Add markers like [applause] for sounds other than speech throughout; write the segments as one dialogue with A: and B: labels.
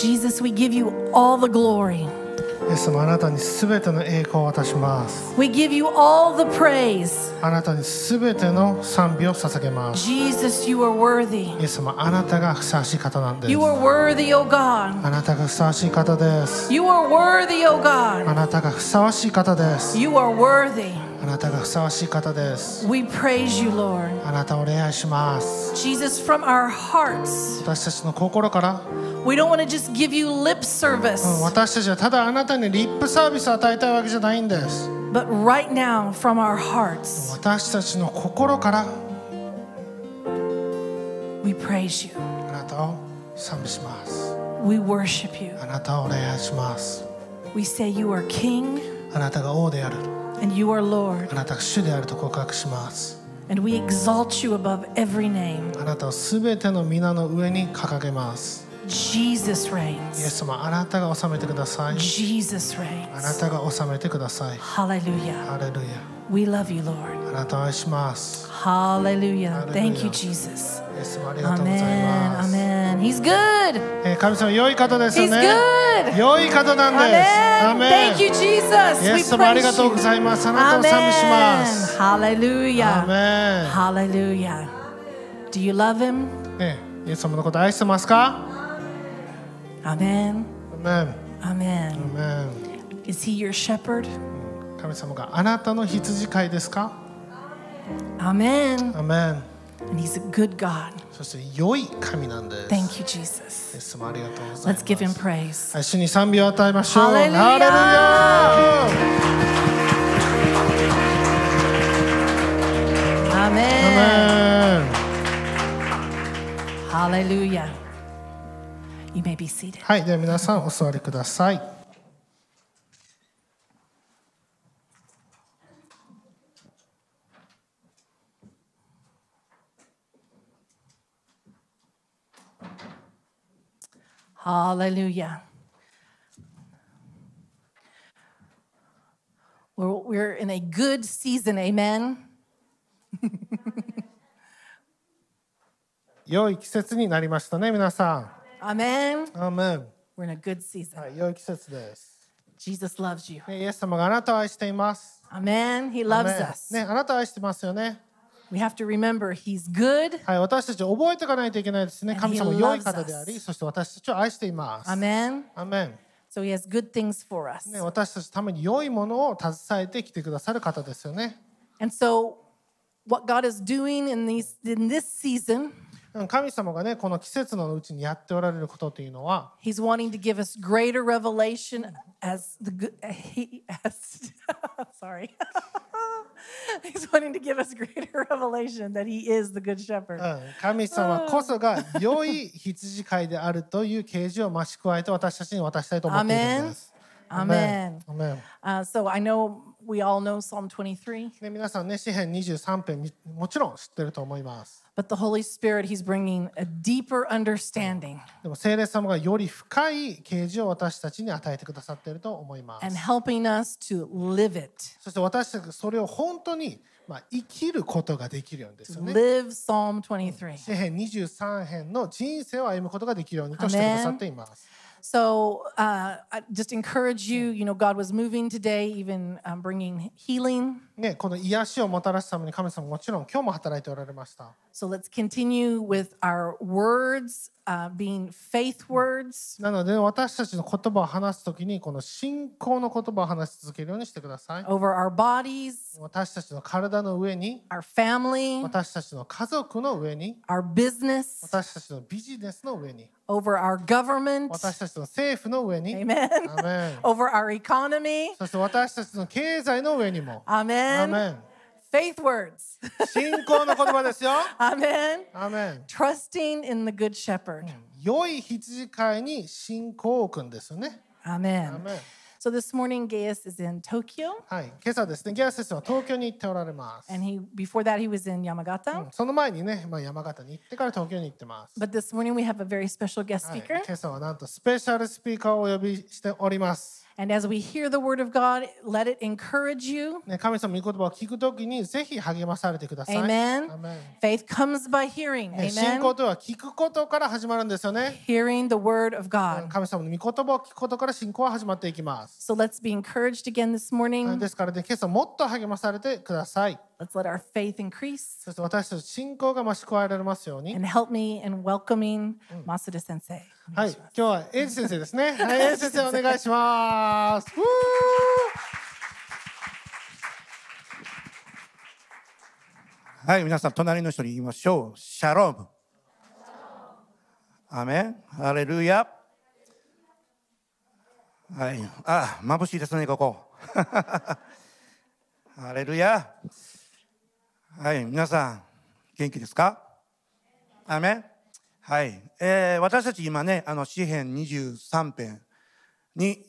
A: Jesus, we give you all the glory.
B: イエス様あなたにすべての栄光を渡します
A: We give you all the praise.
B: あなたにすべての賛美を捧げます
A: Jesus, you are worthy.
B: イエス様あなたがふさわしい方なんです
A: You are worthy, O God.
B: あなたがふさわしい方です
A: You are worthy, O God.
B: あなたがふさわしい方です
A: You are worthy.
B: あなたがふさわしい方です
A: We praise you, Lord.
B: あなたを礼拝します
A: Jesus, from our hearts,
B: 私たちの心から、
A: we don't want to just give you lip
B: うん
A: service,
B: 私たちはただあなたにリップサービスを与えたいわけじゃないんです
A: but right now, from our hearts,
B: 私たちの心から
A: we praise you.
B: あなたを賛美します
A: We worship you.
B: あなたを礼拝します
A: We say you are King
B: あなたが王である
A: and you are Lord,
B: あなたが主であると告白します
A: and we exalt you above every name.
B: あなたをすべての皆の上に掲げます
A: Jesus
B: イエ
A: reigns.
B: ス様あなたが治めてください
A: Jesus
B: あな
A: reigns.
B: たが治めてください
A: Hallelujah.
B: ハレルヤ
A: We love you, Lord.
B: あなたを愛します
A: Hallelujah. Thank you,
B: Hallelujah.
A: Jesus.
B: イエス様ありがとうござい.ます
A: Amen. He's good.
B: えー神様良い方ですね
A: good.
B: 良い方なんですア
A: Amen.
B: メン
A: Thank you, Jesus.
B: イエス様ありがとう.ございますあなたを賛美します
A: Amen.
B: ア
A: Hallelujah.
B: メン
A: Hallelujah. Do you love him?
B: ねイエス様のこと愛してますか
A: Amen.
B: アメン
A: Amen.
B: アメン
A: Is he your shepherd?
B: 神様があなたの羊飼いですか
A: Amen.
B: アメン
A: And he's a good God.
B: そして良い神なんです
A: Thank you,
B: イエ
A: Jesus.
B: ス様ありがとうございま
A: Let's give him
B: す
A: praise.
B: はい主に賛美を与えましょう
A: ハレルヤ
B: ハレルヤ
A: Amen.
B: アメン
A: Hallelujah. You may be seated.
B: はいでは皆さんお座りください
A: Hallelujah. We're, we're in a good season, amen.
B: 良い季節になりましたね皆さ
A: Amen.
B: んアーメン
A: We're in a good season.
B: はい良い季節です
A: Jesus loves you.
B: ねイエス様があなたを愛しています
A: Amen. He loves us.
B: ねあなたを愛してますよね
A: We have to remember He's good.
B: はい私たち覚えていかないといけないですね
A: And
B: 神
A: he
B: 様
A: loves
B: 良い方であり
A: us.
B: そして私たちを愛しています
A: Amen.
B: アーメン
A: So He has good things for us.
B: ね、私たちのために良いものを携えてきてくださる方ですよね。
A: And so, what God is doing in, these, in this season,
B: うん 神様がね、この季節のうちにやっておられることというのは、
A: He's wanting to give us greater revelation as the good. He, as, sorry. He's wanting to give us greater revelation that He is the good
B: う
A: shepherd.
B: ん神様こそが良い羊飼いであるという啓示を増し加えて私たちに渡したいと思っているんです。
A: Amen.
B: アメン
A: Uh, so I know we all know Psalm 23,
B: ね、皆さんね、詩編23編みもちろん知ってると思います。
A: but the Holy Spirit, He's bringing a deeper understanding
B: でも聖霊様がより深い啓示を私たちに与えてくださっていると思います。
A: and helping us to live it,
B: そして私たちがそれを本当に、まあ、生きることができるようにですよね。
A: live Psalm 23.
B: 詩編23編の人生を歩むことができるようにとしてくださっています。
A: So uh, I just encourage you. You know, God was moving today, even um, bringing healing.
B: ね、この癒しをもたらすために神様もちろん今日も働いておられました。
A: So let's continue with our words uh, being faith words.
B: なので私たちの言葉を話すときにこの信仰の言葉を話し続けるようにしてください。
A: over our bodies,
B: 私たちの体の上に、
A: our family,
B: 私たちの家族の上に、
A: our business,
B: 私たちのビジネスの上に、
A: over our government.
B: 私たちの政府の上に、
A: Amen.
B: アメン
A: over our economy.
B: そして私たちの経済の上にも、ア
A: Amen. Faith words.
B: 信仰の言葉ですよ。
A: Amen.
B: アメン
A: Trusting in the good shepherd.
B: 良い羊飼いに信仰を置くんですよね。ア
A: Amen.
B: メン
A: So this morning, Gaius is in Tokyo,
B: はい、今朝ですね、ギア先生は東京に行っておられます。
A: and he before that he was in Yamagata.
B: その前にね、まあ、山形に行ってから東京に行ってます。
A: But this morning we have a very special guest
B: はい、
A: speaker.
B: 今朝はなんとスペシャルスピーカーをお呼びしております。
A: And as we hear the word of God, let it encourage you.
B: ね、神様の御言葉を聞くときにぜひ励まされてください。
A: Amen.
B: アメン
A: Faith comes by hearing.
B: ね信仰
A: Amen.
B: とは聞くことから始まるんですよね。
A: Hearing the word of God.
B: 神様の御言葉を聞くことから信仰は始まっていきます。
A: So let's be encouraged again this morning.
B: ですからね、今朝もっと励まされてください。
A: Let's let our faith increase
B: そして私たち信仰が増し加えられますように。
A: and help me in welcoming Masuda sensei.
B: はい、今日はエイジ先生ですね。[laughs] はい、エイジ先生お願いします。[laughs]
C: はい、皆さん、隣の人に言いましょう。シャローム。アーメン。ハレルヤ。はい。あ、眩しいですね、ここ。[laughs] ハレルヤ。はい、皆さん、元気ですか？アーメン。はい。えー私たち今ね、あの、詩編23編に、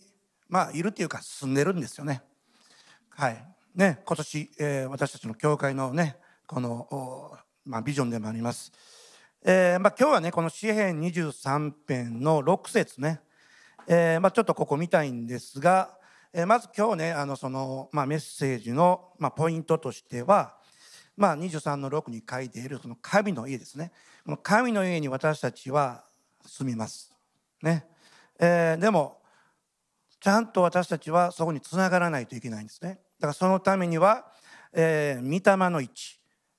C: まあ、いるっていうか、住んでるんですよね。はい。ね、今年、えー私たちの教会のね、この、まあ、ビジョンでもあります。えーまあ、今日はね、この詩編23編の6節ね、えーまあ、ちょっとここ見たいんですが、えーまず今日ね、あのその、まあ、メッセージの、まあ、ポイントとしては、まあ、23の6に書いているその神の家ですね。この神の家に私たちは住みます。ね。えーでも、ちゃんと私たちはそこにつながらないといけないんですね。だからそのためには、えー、御霊の一致、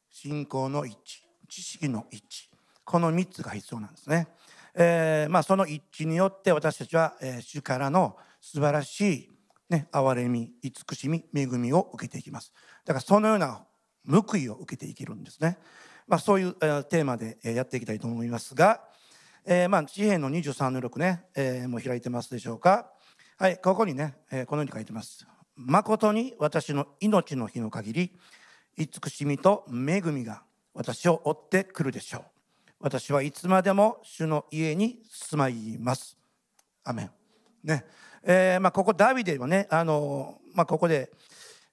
C: 信仰の一致、知識の一致、この3つが必要なんですね。えーまあ、その一致によって私たちは、えー主からの素晴らしい、ね、憐れみ、慈しみ、恵みを受けていきます。だからそのような報いを受けていけるんですね。まあ、そういう、えーテーマで、えーやっていきたいと思いますが、えーまあ、詩篇の23の6ね、えーもう開いてますでしょうか。はい、ここにね、えーこのように書いてます。誠に私の命の日の限り、慈しみと恵みが私を追ってくるでしょう。私はいつまでも主の家に住まいます。アメン。ね、えーまあ、ここダビデはね、あのまあ、ここで、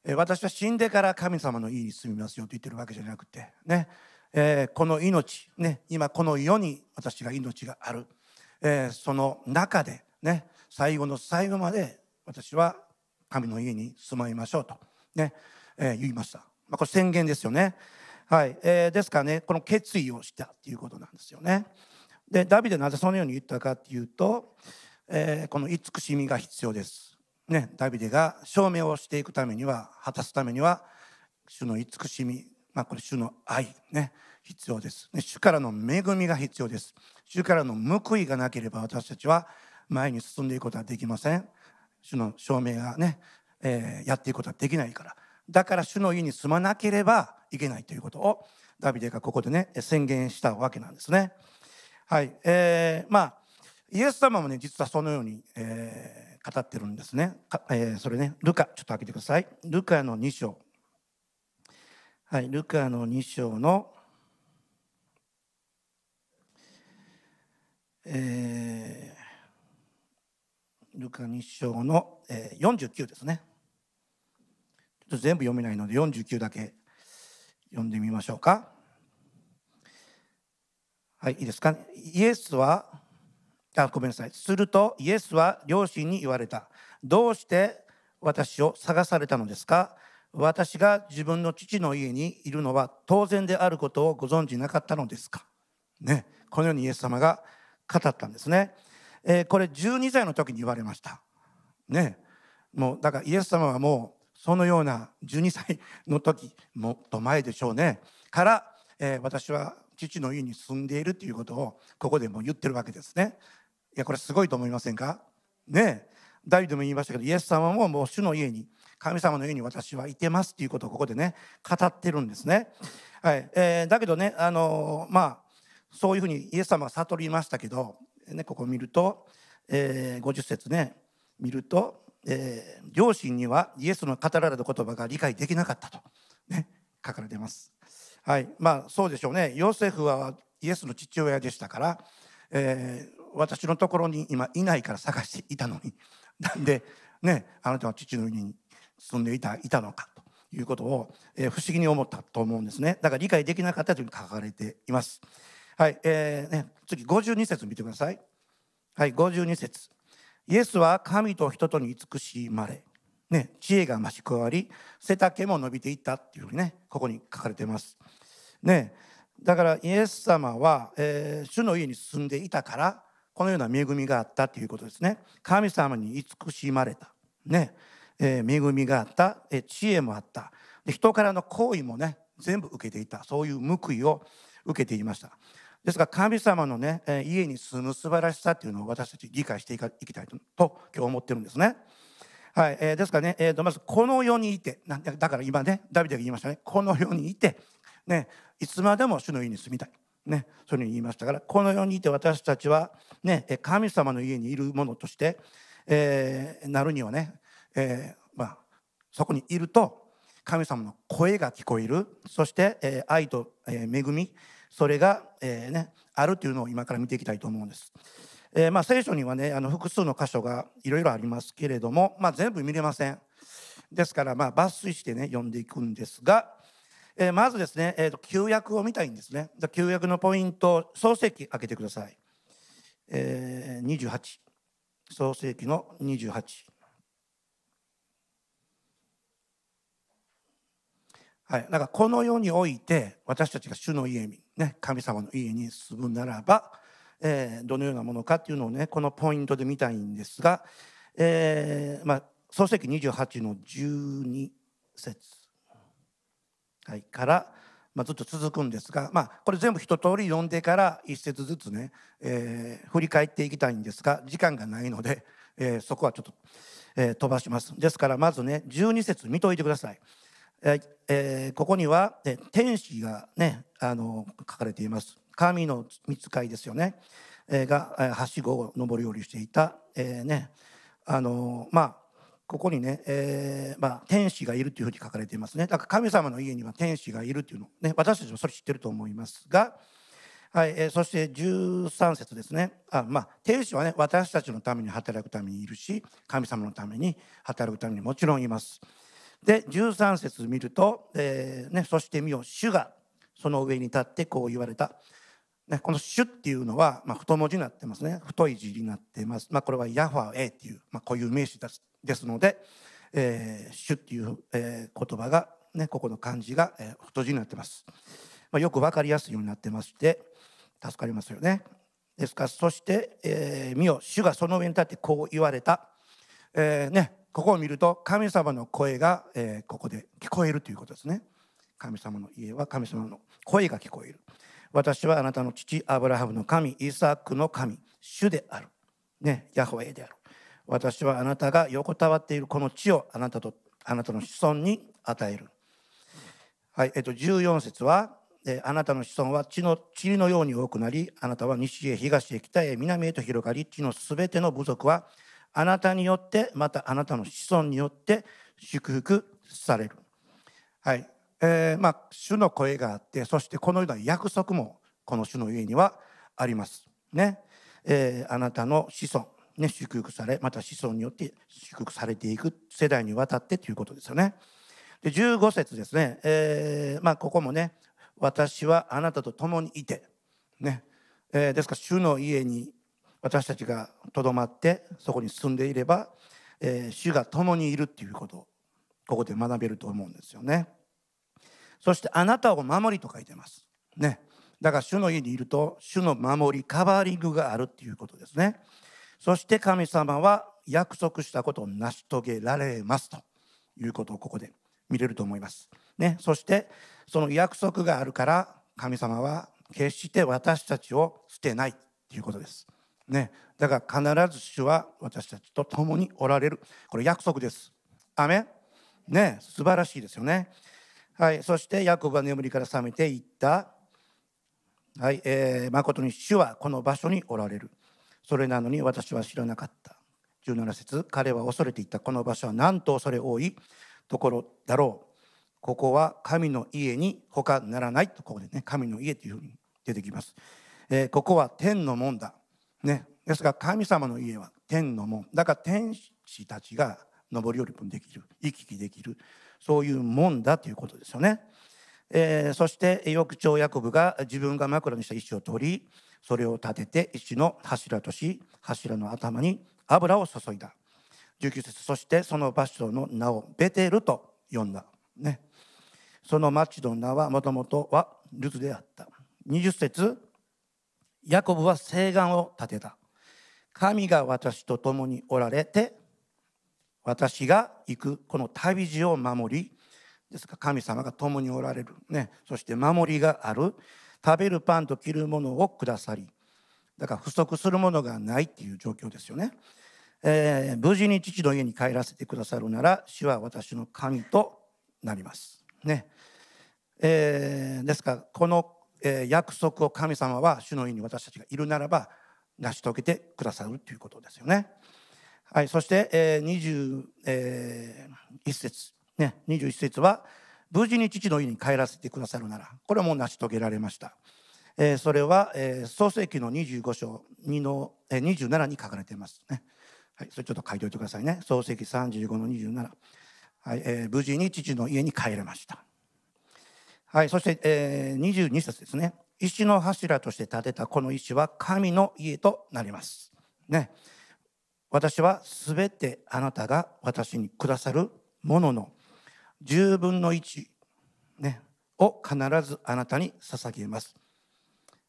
C: え私は死んでから神様の家に住みますよと言ってるわけじゃなくて、ね、えーこの命、ね、今この世に私が命がある、えーその中で、ね、最後の最後まで私は神の家に住まいましょうと、ねえー言いました。まあ、これ宣言ですよね。はいえーですからね、この決意をしたっていうことなんですよね。で、ダビデなぜそのように言ったかっていうと、えこの慈しみが必要です。ね、ダビデが証明をしていくためには、果たすためには、主の慈しみ、まあ、これ主の愛、ね、必要です、ね。主からの恵みが必要です。主からの報いがなければ私たちは前に進んでいくことはできません。主の証明がね、えーやっていくことはできないから。だから主の家に住まなければいけないということをダビデがここでね宣言したわけなんですね。はい、えーまあイエス様もね実はそのように、えー語ってるんですね。えーそれねルカちょっと開けてください。ルカの2章。はい、ルカの2章の、えールカ2章の、えー49ですね。ちょっと全部読めないので49だけ読んでみましょうか。はい、いいですか？イエスは、あ、ごめんなさい。するとイエスは両親に言われた。どうして私を探されたのですか？私が自分の父の家にいるのは当然であることをご存知なかったのですか？ね、このようにイエス様が語ったんですね。えーこれ12歳の時に言われました。ね、もうだからイエス様はもうそのような12歳の時もっと前でしょうねから、えー私は父の家に住んでいるということをここでも言ってるわけですね。いやこれすごいと思いませんか？ねえダビデも言いましたけどイエス様ももう主の家に神様の家に私はいてますっていうことをここでね語ってるんですね。はいえーだけどね、あのーまあそういうふうにイエス様が悟りましたけど、ね、ここ見ると、えー50節ね見ると、えー両親にはイエスの語られた言葉が理解できなかったと、ね、書かれてます。はい、まあそうでしょうね。ヨセフはイエスの父親でしたから、えー私のところに今いないから探していたのに、[laughs] なんでね、あなたは父の家に住んでいたいたのかということを、えー不思議に思ったと思うんですね。だから理解できなかったというふうに書かれています。はい、えーね、次52節見てください。はい、52節。イエスは神と人とに慈しまれ、ね、知恵が増し加わり背丈も伸びていったっていうふうにねここに書かれています。ね、だからイエス様は、えー主の家に住んでいたからこのような恵みがあったということですね。神様に慈しまれた、ね。えー恵みがあった、えー知恵もあった。で人からの行為もね全部受けていた。そういう報いを受けていました。ですから神様のね、えー家に住む素晴らしさっていうのを私たち理解していかいきたいとと今日思ってるんですね。はい、えーですからね、えーとまずこの世にいて。なんでだから今ねダビデが言いましたね。この世にいて、ね、いつまでも主の家に住みたい、ね、そういうふうに言いましたからこの世にいて私たちは、ね、神様の家にいるものとして、えーなるにはね、えーまあ、そこにいると神様の声が聞こえるそして、えー愛と、えー恵みそれが、えーね、あるというのを今から見ていきたいと思うんです。えーまあ、聖書にはねあの複数の箇所がいろいろありますけれども、まあ、全部見れませんですから、まあ、抜粋してね読んでいくんですが、えーまずですね、えーと旧約を見たいんですね。旧約のポイント創世記開けてください、えー、28創世記の28はい、だからこの世において私たちが主の家に、ね、神様の家に住むならば、えーどのようなものかっていうのをねこのポイントで見たいんですが、えーまあ、創世記28の12節、はい、から、まあ、ずっと続くんですが、まあ、これ全部一通り読んでから一節ずつね、えー振り返っていきたいんですが時間がないので、えーそこはちょっと、えー飛ばします。ですからまずね12節見といてください。えーここには、え天使がねあの書かれています。神の御使いですよね、えーがはしごを上り下りしていた、えーねあのまあここにね、えーまあ、天使がいるというふうに書かれていますね。だから神様の家には天使がいるというのね私たちもそれ知ってると思いますが、はいえーそして13節ですね。あ、まあ、天使はね私たちのために働くためにいるし神様のために働くためにもちろんいます。で13節見ると、えーね、そして見よ主がその上に立ってこう言われた、ね、この主っていうのは、まあ、太文字になってますね。太い字になってます、まあ、これはヤファエっていう、まあ、こういう名詞です。ですので、えー主っていう、えー言葉が、ね、ここの漢字が、えー太字になってます、まあ、よく分かりやすいようになってまして助かりますよねですからそして、えー見よ主がその上に立ってこう言われたえーね、ここを見ると神様の声が、えーここで聞こえるということですね。神様の家は神様の声が聞こえる。私はあなたの父アブラハムの神イサクの神主である。ね、ヤホウェである。私はあなたが横たわっているこの地をあなたとあなたの子孫に与える。はい、えっと14節は、えーあなたの子孫は地の塵のように多くなり、あなたは西へ東へ北へ南へと広がり、地のすべての部族はあなたによってまたあなたの子孫によって祝福される。はい、えーまあ主の声があって、そしてこのような約束もこの主の家にはあります。ね、えーあなたの子孫ね祝福され、また子孫によって祝福されていく世代にわたってということですよね。で15節ですね、えーまあ、ここもね私はあなたと共にいて、ねえーですから主の家に私たちがとどまってそこに住んでいれば、えー主が共にいるっていうことここで学べると思うんですよね。そしてあなたを守りと書いてます。ね、だから主の家にいると主の守りカバーリングがあるっていうことですね。そして神様は約束したことを成し遂げられますということをここで見れると思います。ね、そしてその約束があるから神様は決して私たちを捨てないということです。ね、だから必ず主は私たちと共におられるこれ約束です。アメね素晴らしいですよね。はい、そしてヤコブは眠りから覚めていった。はい、えー、誠に主はこの場所におられる。それなのに私は知らなかった。17節彼は恐れていたこの場所はなんと恐れ多い？ところだろう。ここは神の家に他ならないとここでね神の家というふうに出てきます。えーここは天の門だ。ね、ですが神様の家は天の門だから天使たちが上り下りもできる行き来できるそういう門だということですよね。えーそして翌朝ヤコブが自分が枕にした石を取りそれを立てて石の柱とし柱の頭に油を注いだ。19節そしてその場所の名をベテルと呼んだ。ね。その町の名はもともとはルツであった。20節ヤコブは誓願を立てた。神が私と共におられて私が行くこの旅路を守りですか神様が共におられる、ね、そして守りがある。食べるパンと着るものをくださりだから不足するものがないっていう状況ですよね、えー、無事に父の家に帰らせてくださるなら主は私の神となります。ね、えー、ですからこの、え、約束を神様は主の家に私たちがいるならば成し遂げてくださるということですよね。はい、そして、えー、21、節。ね、21節は無事に父の家に帰らせてくださるならこれはもう成し遂げられました、えー、それは、えー、創世記の25章2の、えー、27に書かれていますね、はい、それちょっと書いておいてくださいね。創世記35の27、はいえー、無事に父の家に帰れました。はい、そして、えー、22節ですね。石の柱として建てたこの石は神の家となります。ね。私はすべてあなたが私にくださるものの10分の1、ね、を必ずあなたに捧げます。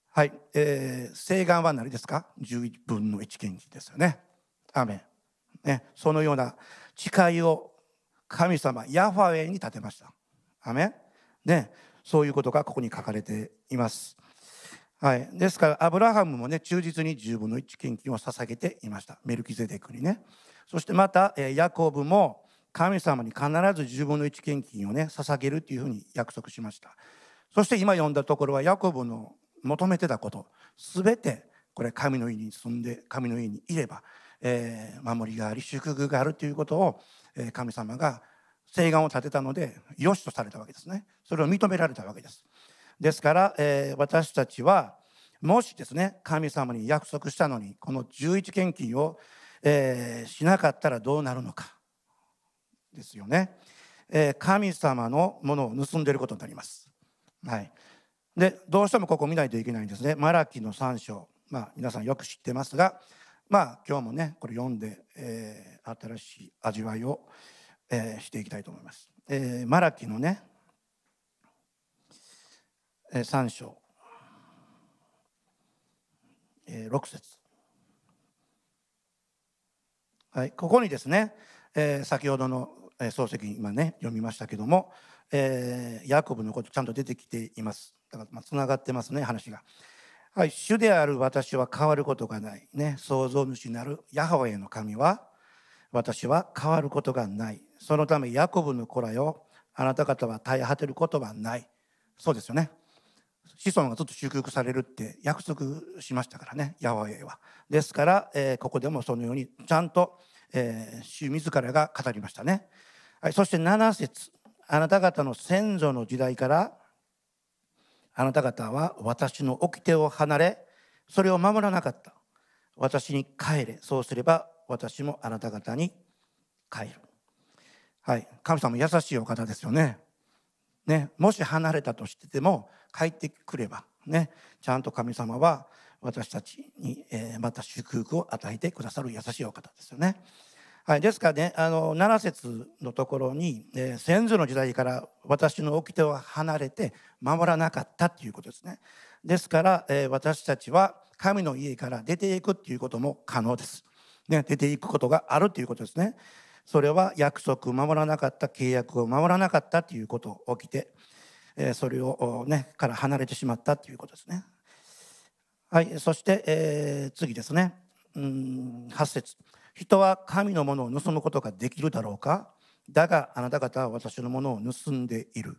C: はい、えー、請願は何ですか ?11 分の1献金ですよね。アメン。ね、そのような誓いを神様ヤファウェイに立てました。アメン。ね、そういうことがここに書かれています。はい、ですからアブラハムもね忠実に10分の1献金を捧げていましたメルキゼデクにねそしてまたヤコブも神様に必ず10分の1献金をね捧げるというふうに約束しました。そして今読んだところはヤコブの求めてたこと。全てこれ神の家に住んで神の家にいれば、えー、守りがあり祝福があるということを、えー、神様が請願を立てたので良しとされたわけですね。それを認められたわけです。ですから、えー、私たちはもしですね神様に約束したのにこの11献金を、えー、しなかったらどうなるのか。ですよね、えー、神様のものを盗んでいることになります。はい、でどうしてもここ見ないといけないんですね。マラキの3章、まあ、皆さんよく知ってますが、まあ、今日もねこれ読んで、えー、新しい味わいを、えー、していきたいと思います。えー、マラキのね、えー、3章、えー、6節はい、ここにですね、えー、先ほどの漱石今ね読みましたけども、えー、ヤコブのことちゃんと出てきています。だからまあつながってますね話が。はい、主である私は変わることがない、ね、創造主なるヤハウェの神は私は変わることがない。そのためヤコブの子らよあなた方は絶え果てることはない。そうですよね。子孫がずっと祝福されるって約束しましたからねヤハウェは。ですから、えー、ここでもそのようにちゃんと、えー、主自らが語りましたね。はい、そして7節あなた方の先祖の時代からあなた方は私の掟を離れそれを守らなかった。私に帰れ。そうすれば私もあなた方に帰る。はい神様優しいお方ですよね。ねもし離れたとしてても帰ってくればねちゃんと神様は私たちに、え、また祝福を与えてくださる優しいお方ですよね。はい、ですからねあの7節のところに、えー、先祖の時代から私の掟を離れて守らなかったっていうことですね。ですから、えー、私たちは神の家から出ていくっていうことも可能です。ね、出ていくことがあるということですね。それは約束を守らなかった契約を守らなかったということを起きて、えー、それをねから離れてしまったということですね。はい、そして、えー、次ですね。うん8節人は神のものを盗むことができるだろうか？だがあなた方は私のものを盗んでいる、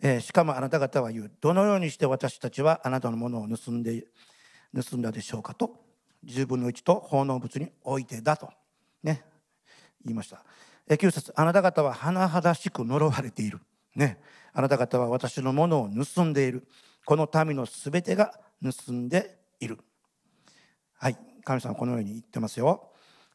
C: えー、しかもあなた方は言う。どのようにして私たちはあなたのものを盗んで盗んだでしょうかと？10分の1と奉納物に置いてだと。ね。言いました、えー、9節。あなた方は甚だしく呪われている。ね。あなた方は私のものを盗んでいる。この民のすべてが盗んでいる。はい。神様このように言ってますよ。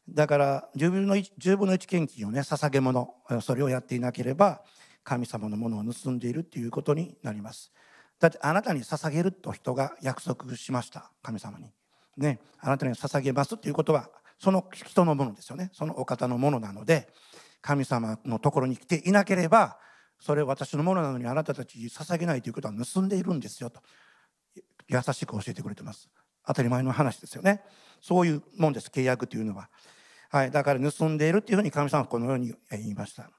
C: だから10分の 1, 10分の1献金をね捧げ物それをやっていなければ神様のものを盗んでいるということになります。だってあなたに捧げると人が約束しました。神様に。ね、あなたに捧げますということはその人のものですよね。そのお方のものなので神様のところに来ていなければそれ私のものなのにあなたたちに捧げないということは盗んでいるんですよと。優しく教えてくれてます。当たり前の話ですよね。そういうもんです。契約というのは、はい、だから盗んでいるというふうに神様はこのように言いました。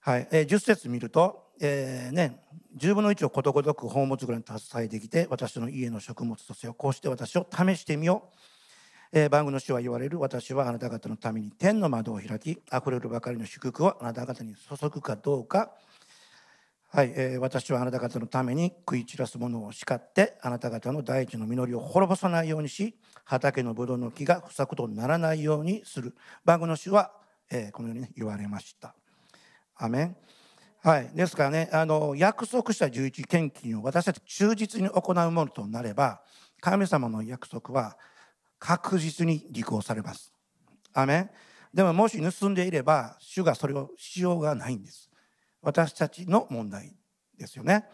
C: はい、えー、10節見ると、えー、ね、10分の1をことごとく宝物蔵に携えてきて私の家の食物とせよこうして私を試してみよう、えー、番組の主は言われる。私はあなた方のために天の窓を開きあふれるばかりの祝福をあなた方に注ぐかどうか。はい、えー、私はあなた方のために食い散らすものを叱ってあなた方の大地の実りを滅ぼさないようにし畑のブドウの木が不作とならないようにする番組の主は、えー、このように、ね、言われました。アメンはい、ですからねあの約束した十一献金を私たち忠実に行うものとなれば神様の約束は確実に履行されます。アメンでももし盗んでいれば主がそれをしようがないんです。私たちの問題ですよね。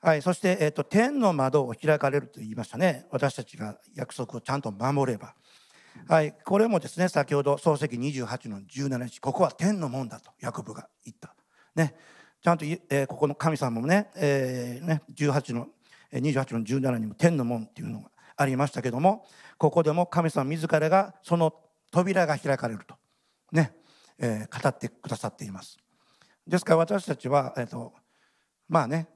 C: はい、そして、えーと、天の窓を開かれると言いましたね私たちが約束をちゃんと守れば。はい、これもですね先ほど創世記28の17日ここは天の門だとヤコブが言った。ね、ちゃんと、えー、ここの神様もね,、えー、ね18の28の17にも天の門っていうのがありましたけどもここでも神様自らがその扉が開かれるとね、えー、語ってくださっています。ですから私たちは、えーとまあね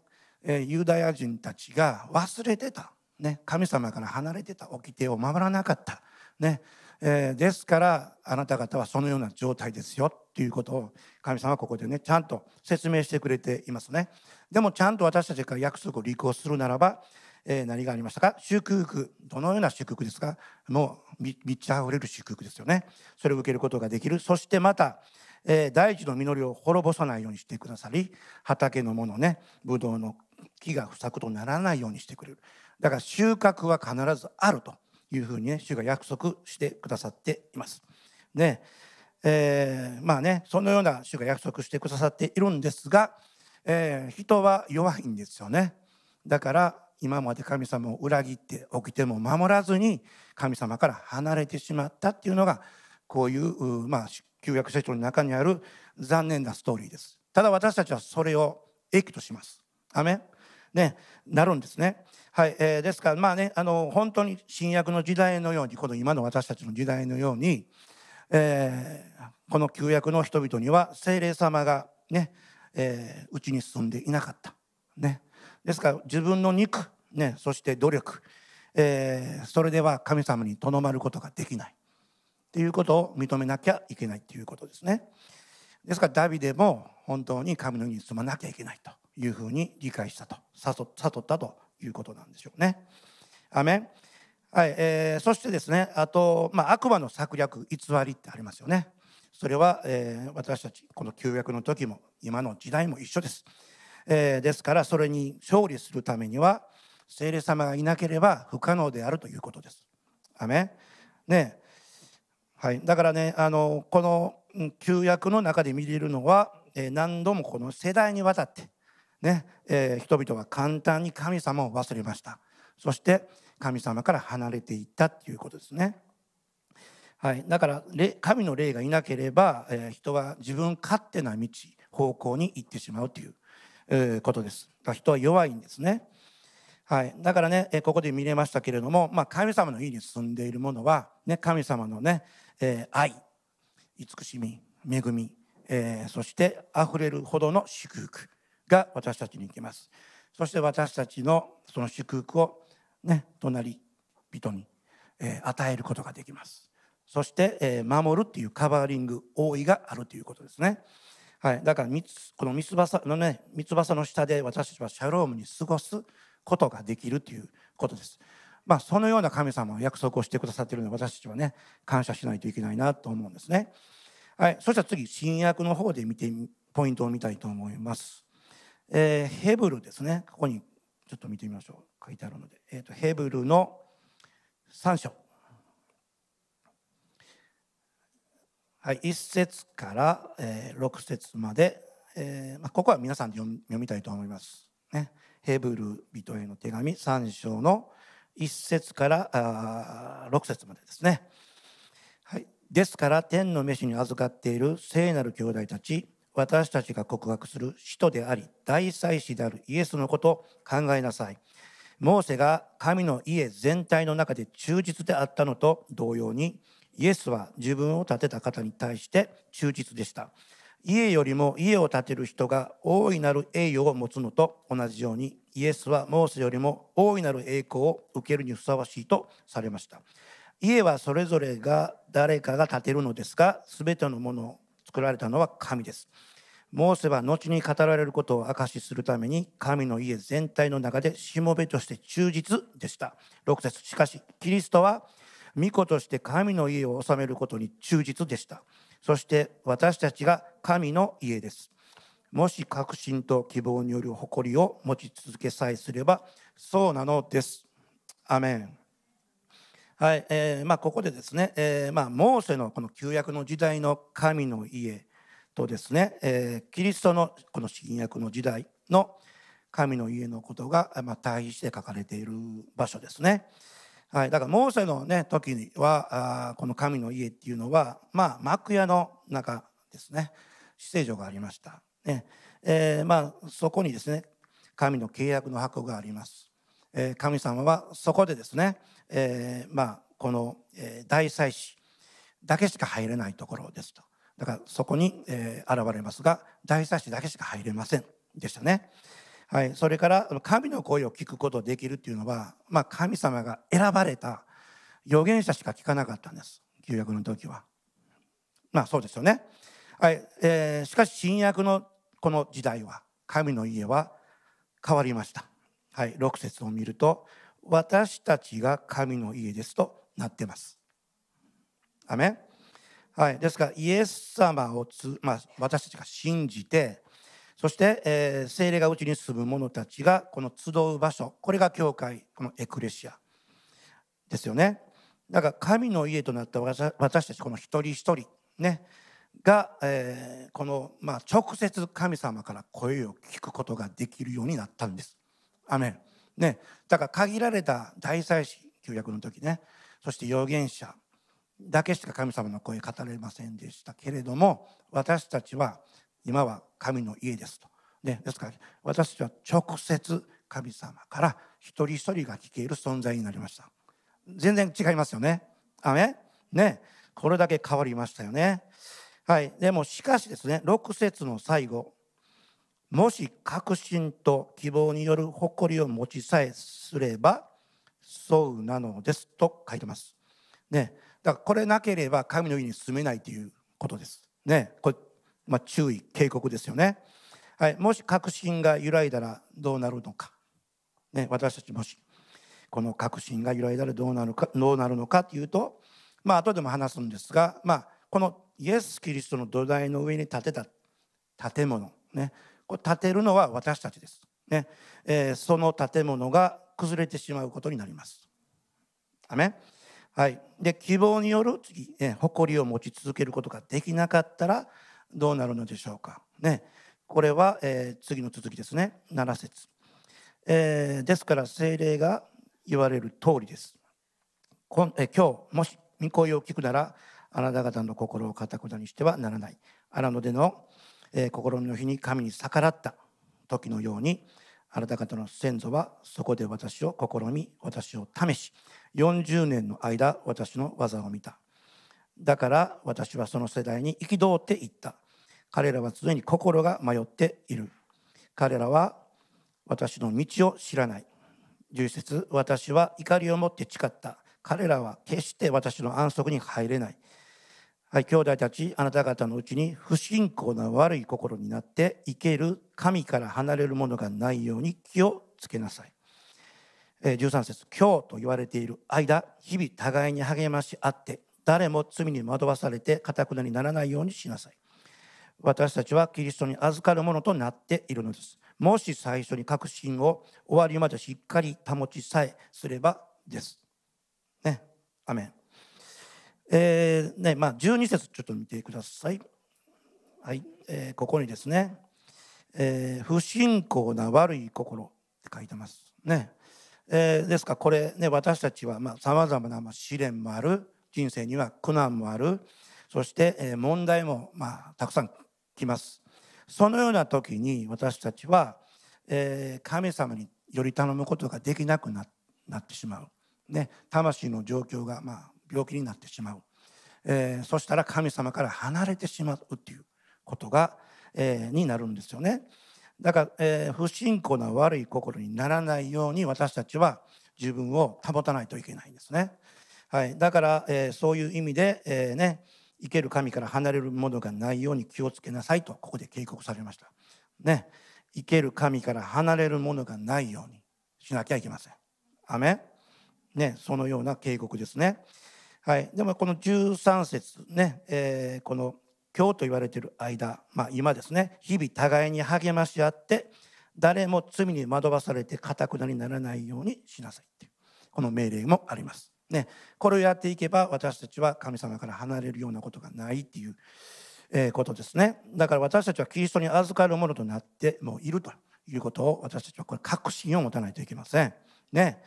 C: えー、ユダヤ人たちが忘れてた、ね、神様から離れてた掟を守らなかった、ねえー、ですからあなた方はそのような状態ですよっていうことを神様はここでねちゃんと説明してくれていますね。でもちゃんと私たちが約束を履行するならば、えー、何がありましたか？祝福。どのような祝福ですか？もう満ち溢れる祝福ですよね。それを受けることができる。そしてまたえー、大地の実りを滅ぼさないようにしてくださり畑のものねブドウの木が不作とならないようにしてくれるだから収穫は必ずあるというふうにね主が約束してくださっています。で、えー、まあねそのような主が約束してくださっているんですが、えー、人は弱いんですよね。だから今まで神様を裏切って起きても守らずに神様から離れてしまったっていうのがこういうまあ旧約聖書の中にある残念なストーリーです。ただ私たちはそれを益とします。アメね、なるんですね。はい、えー、ですからまあねあの本当に新約の時代のようにこの今の私たちの時代のように、えー、この旧約の人々には精霊様がねうち、えー、に住んでいなかった。ね、ですから自分の肉、ね、そして努力、えー、それでは神様にとどまることができない。っていうことを認めなきゃいけないっていうことですね。ですからダビデも本当に神の家に住まなきゃいけないというふうに理解したと悟ったということなんでしょうね。アメはい、えー、そしてですねあと、まあ、悪魔の策略偽りってありますよね。それは、えー、私たちこの旧約の時も今の時代も一緒です。えー、ですからそれに勝利するためには聖霊様がいなければ不可能であるということです。アメねはい、だからねあのこの旧約の中で見れるのは、えー、何度もこの世代にわたってね、えー、人々は簡単に神様を忘れましたそして神様から離れていったっていうことですね。はい、だから神の霊がいなければ、えー、人は自分勝手な道方向に行ってしまうという、えー、ことです。だから人は弱いんですね。はい、だからね、えここで見れましたけれども、まあ、神様の家に住んでいるものは、ね、神様のね、えー、愛慈しみ恵み、えー、そしてあふれるほどの祝福が私たちに行きます。そして私たちのその祝福をね隣人に、えー、与えることができます。そして、えー、守るっていうカバーリング覆いがあるということですね。はい、だからこの三つ葉のね三つ葉の下で私たちはシャロームに過ごすことができるということです。まあ、そのような神様は約束をしてくださっているので私たちはね感謝しないといけないなと思うんですね。はい、そしたら次新約の方で見てポイントを見たいと思います。えー、ヘブルですねここにちょっと見てみましょう書いてあるので、えーと、ヘブルの3章。はい、1節から、えー、6節まで、えーまあ、ここは皆さんで読みたいと思います。ね、ヘブル人への手紙3章の1節から6節までですね。はい、ですから天の召しに預かっている聖なる兄弟たち私たちが告白する使徒であり大祭司であるイエスのことを考えなさい。モーセが神の家全体の中で忠実であったのと同様にイエスは自分を建てた方に対して忠実でした。家よりも家を建てる人が大いなる栄誉を持つのと同じようにイエスはモーセよりも大いなる栄光を受けるにふさわしいとされました。家はそれぞれが誰かが建てるのですが全てのものを作られたのは神です。モーセは後に語られることを証しするために神の家全体の中でしもべとして忠実でした。6節しかしキリストは御子として神の家を治めることに忠実でした。そして私たちが神の家です。もし確信と希望による誇りを持ち続けさえすればそうなのです。アメン。はいえーまあ、ここでですね、えーまあ、モーセのこの旧約の時代の神の家とですね、えー、キリストのこの新約の時代の神の家のことが、まあ、対比して書かれている場所ですね。はい、だからモーセの、ね、時にはあこの神の家っていうのは、まあ、幕屋の中ですね。死聖所がありました、ね。えーまあ、そこにですね神の契約の箱があります、えー、神様はそこでですね、えーまあ、この、え、大祭司だけしか入れないところですと。だからそこに、えー、現れますが大祭司だけしか入れませんでしたね。はい、それから神の声を聞くことできるっていうのは、まあ、神様が選ばれた預言者しか聞かなかったんです旧約の時は。まあそうですよね。はいえー、しかし新約のこの時代は神の家は変わりました。はい、6節を見ると私たちが神の家ですとなってます。アメはい、ですからイエス様をつ、まあ、私たちが信じてそして、えー、精霊がうちに住む者たちがこの集う場所これが教会このエクレシアですよね。だから神の家となった私たちこの一人一人ねが、えー、この、まあ、直接神様から声を聞くことができるようになったんです。アメン。ね、だから限られた大祭司旧約の時ねそして預言者だけしか神様の声語れませんでしたけれども私たちは今は神の家ですと。ね、ですから私たちは直接神様から一人一人が聞ける存在になりました。全然違いますよね。あめねこれだけ変わりましたよね。はい、でもしかしですね6節の最後もし確信と希望による誇りを持ちさえすればそうなのですと書いてます。ね、だからこれなければ神の家に住めないということです。ね、これまあ、注意警告ですよね、はい、もし確信が揺らいだらどうなるのか、ね、私たちもしこの確信が揺らいだらどうなるかどうなるのかというとまあ後でも話すんですが、まあ、このイエス・キリストの土台の上に建てた建物ね。これ建てるのは私たちです、ね。えー、その建物が崩れてしまうことになります。アメはい、で希望による次、え誇りを持ち続けることができなかったらどうなるのでしょうか。ね、これは、えー、次の続きですね7節、えー、ですから精霊が言われる通りです。こんえ今日もし御声を聞くならあなた方の心を固くなにしてはならない。荒野での、えー、試みの日に神に逆らった時のようにあなた方の先祖はそこで私を試み私を試し40年の間私の技を見ただから私はその世代に憤っていった彼らは常に心が迷っている彼らは私の道を知らない11節私は怒りを持って誓った彼らは決して私の安息に入れないはい、兄弟たちあなた方のうちに不信仰な悪い心になって生ける神から離れるものがないように気をつけなさい。13節今日と言われている間日々互いに励まし合って誰も罪に惑わされてかたくなにならないようにしなさい。私たちはキリストに預かるものとなっているのです。もし最初に確信を終わりまでしっかり保ちさえすればです。ね。アメン。えーねまあ、12節ちょっと見てください。はい、えー、ここにですね、えー不信仰な悪い心って書いてますね。えーですからこれね私たちはさまざ、まな試練もある人生には苦難もあるそして、問題もまあたくさん来ます。そのような時に私たちは、えー神様により頼むことができなくななってしまう、ね、魂の状況が、まあ、病気になってしまう、えーそしたら神様から離れてしまうっていうことが、えーになるんですよね。だから、えー不信仰な悪い心にならないように私たちは自分を保たないといけないんですね。はい、だから、えーそういう意味で、えーね、生ける神から離れるものがないように気をつけなさいとここで警告されました。ね、生ける神から離れるものがないようにしなきゃいけません。アメね、そのような警告ですね。はい、でもこの13節ね、えーこの今日と言われている間、まあ、今ですね日々互いに励まし合って誰も罪に惑わされてかたくなにならないようにしなさいっていうこの命令もあります。ね、これをやっていけば私たちは神様から離れるようなことがないっていう、ことですね。だから私たちはキリストに預かるものとなってもいるということを私たちはこれ確信を持たないといけません。ね。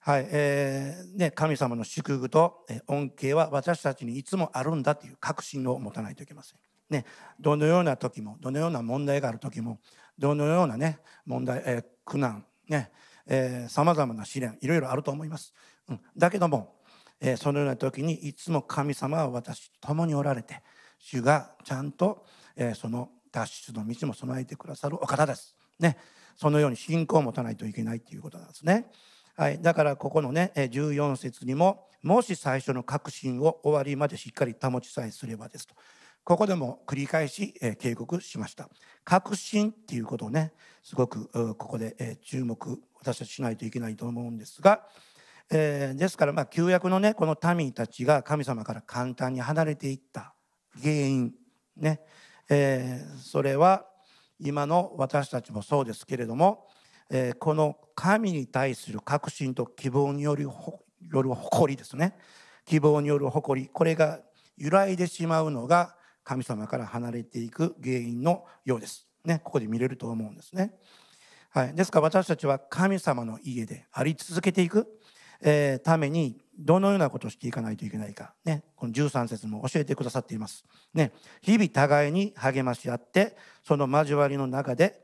C: はいえーね、神様の祝福と恩恵は私たちにいつもあるんだという確信を持たないといけません。ね、どのような時もどのような問題がある時もどのような、ね、問題、えー苦難ねさまざまな試練いろいろあると思います。だけども、えーそのような時にいつも神様は私と共におられて主がちゃんと、えーその脱出の道も備えてくださるお方です。ね、そのように信仰を持たないといけないということなんですね。はい、だからここのね14節にも「もし最初の確信を終わりまでしっかり保ちさえすれば」ですと。ここでも繰り返しえ警告しました。確信っていうことをねすごくここでえ注目私たちしないといけないと思うんですが、えーですからまあ旧約のねこの民たちが神様から簡単に離れていった原因ね、えーそれは今の私たちもそうですけれどもえーこの神に対する確信と希望によるよる誇りですね希望による誇りこれが揺らいでしまうのが神様から離れていく原因のようです。ね、ここで見れると思うんですね。はい、ですから私たちは神様の家であり続けていく、えーためにどのようなことをしていかないといけないか、ね、この13節も教えてくださっています。ね、日々互いに励まし合ってその交わりの中で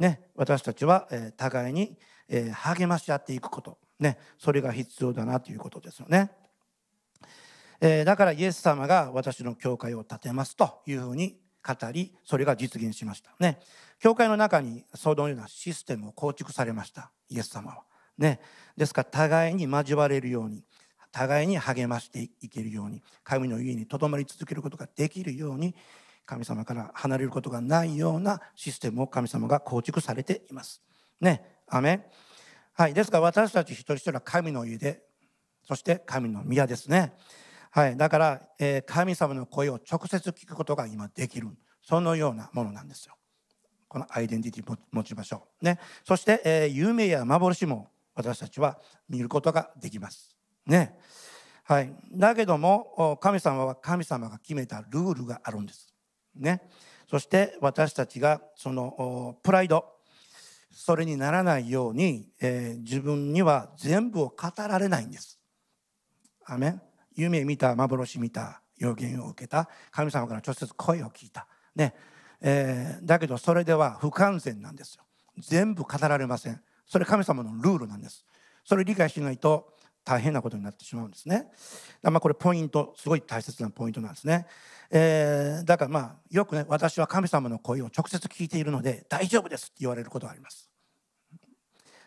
C: ね、私たちは、えー互いに、えー励まし合っていくこと、ね、それが必要だなということですよね。えーだからイエス様が私の教会を建てますというふうに語りそれが実現しました。ね。教会の中にそのようなシステムを構築されました。イエス様は。ね。ですから互いに交われるように互いに励ましていけるように神の家にとどまり続けることができるように神様から離れることがないようなシステムを神様が構築されています。ね。アメはい。ですから私たち一人一人は神の家でそして神の宮ですね。はい、だから、えー神様の声を直接聞くことが今できるそのようなものなんですよ。このアイデンティティ持ちましょう。ね、そして、えー夢や幻も私たちは見ることができます。ね。はい、だけども神様は神様が決めたルールがあるんです。ね、そして私たちがそのプライドそれにならないように、えー自分には全部を語られないんです。アメ夢見た幻見た予言を受けた神様から直接声を聞いた、ね。えーだけどそれでは不完全なんですよ。全部語られません。それ神様のルールなんです。それを理解しないと大変なことになってしまうんですね。だまあこれポイントすごい大切なポイントなんですね、えーだからまあよくね私は神様の声を直接聞いているので大丈夫ですって言われることがあります。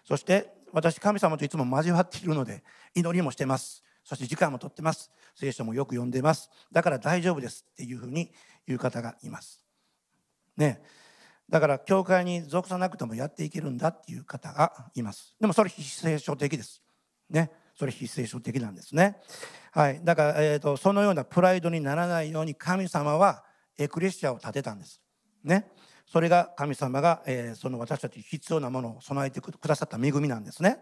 C: そして私神様といつも交わっているので祈りもしてます。そして時間もとってます。聖書もよく読んでます。だから大丈夫ですっていうふうに言う方がいます。ね。だから教会に属さなくてもやっていけるんだっていう方がいます。でもそれ非聖書的です。ね。それ非聖書的なんですね。はい。だから、えー、とそのようなプライドにならないように神様はエクレシアを建てたんです。ね。それが神様が、えーその私たちに必要なものを備えてくださった恵みなんですね。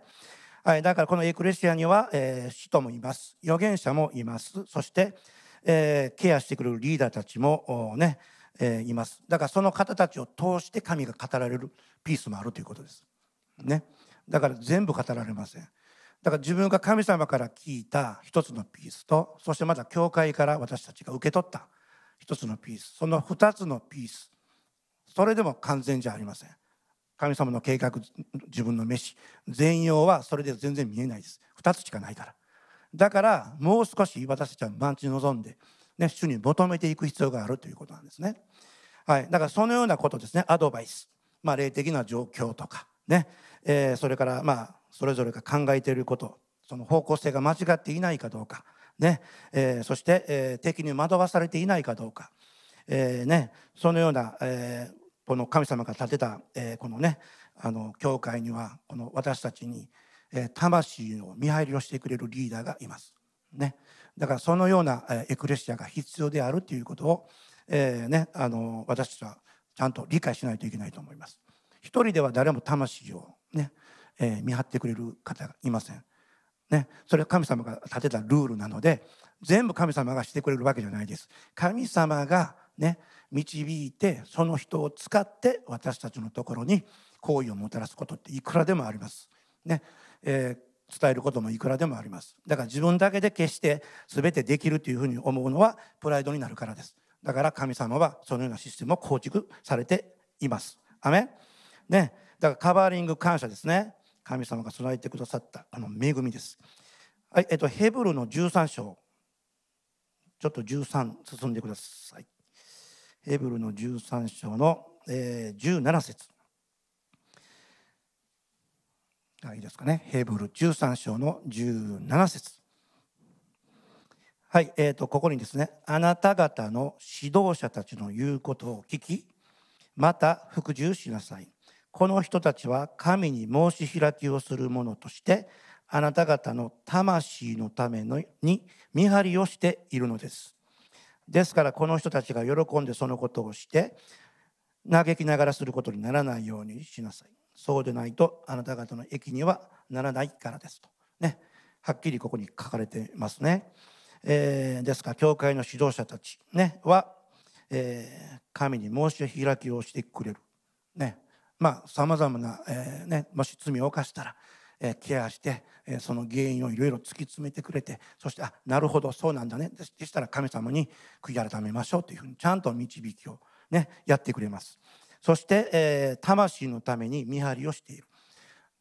C: はい、だからこのエクレシアには、えー使徒もいます。預言者もいます。そして、えーケアしてくれるリーダーたちもおね、えーいます。だからその方たちを通して神が語られるピースもあるということです。ね、だから全部語られません。だから自分が神様から聞いた一つのピースとそしてまた教会から私たちが受け取った一つのピース。その二つのピース。それでも完全じゃありません。神様の計画自分の飯。全容はそれで全然見えないです。2つしかないから。だからもう少し私たちは待ち望んで、ね、主に求めていく必要があるということなんですね、はい、だからそのようなことですね。アドバイス、まあ、霊的な状況とかね、えーそれからまあそれぞれが考えていること。その方向性が間違っていないかどうか、ね。えーそして、えー敵に惑わされていないかどうか、えーね、そのような、えーこの神様が建てた、えーこのねあの教会にはこの私たちに、え魂の見張りをしてくれるリーダーがいます。ね、だからそのような、エクレシアが必要であるということを、えーね、あの私たちはちゃんと理解しないといけないと思います。一人では誰も魂を、ねえー見張ってくれる方がいません。ね、それは神様が立てたルールなので全部神様がしてくれるわけじゃないです。神様がね導いてその人を使って私たちのところに好意をもたらすことっていくらでもあります。ねえー伝えることもいくらでもあります。だから自分だけで決して全てできるというふうに思うのはプライドになるからです。だから神様はそのようなシステムを構築されています。アメね、だからカバーリング感謝ですね。神様が備えてくださったあの恵みです。はい、えっと、ヘブルの13章。ちょっと13進んでください。ヘブルの13章の、えー17節あいいですかね。ヘブル13章の17節はい、えー、とここにですね、あなた方の指導者たちの言うことを聞き、また服従しなさい。この人たちは神に申し開きをする者として、あなた方の魂のためのに見張りをしているのです。ですからこの人たちが喜んでそのことをして嘆きながらすることにならないようにしなさい。そうでないとあなた方の益にはならないからですと。ね、はっきりここに書かれてますね。えーですから教会の指導者たち、ね、は、えー神に申し開きをしてくれる。ね、まあさまざまな、えーね、もし罪を犯したら、えーケアして、えーその原因をいろいろ突き詰めてくれてそしてあなるほどそうなんだねででしたら神様に悔い改めましょうというふうにちゃんと導きを、ね、やってくれますそして、えー魂のために見張りをしている。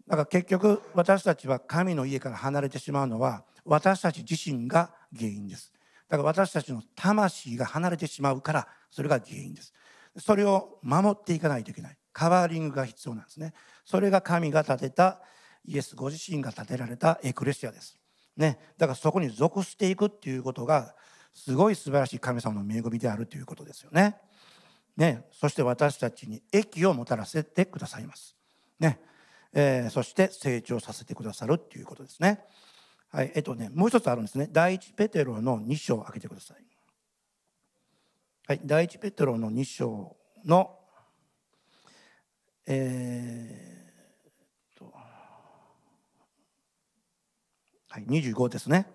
C: だから結局私たちは神の家から離れてしまうのは私たち自身が原因です。だから私たちの魂が離れてしまうからそれが原因です。それを守っていかないといけない。カバーリングが必要なんですね。それが神が建てたイエスご自身が建てられたエクレシアです。ね。だからそこに属していくっていうことがすごい素晴らしい神様の恵みであるということですよね。ねそして私たちに益をもたらせてくださいますねえーそして成長させてくださるっていうことですね。はい、えっとね、もう一つあるんですね。第一ペテロの2章を開けてください。はい、第一ペテロの2章の、えーっと、はい、25ですね。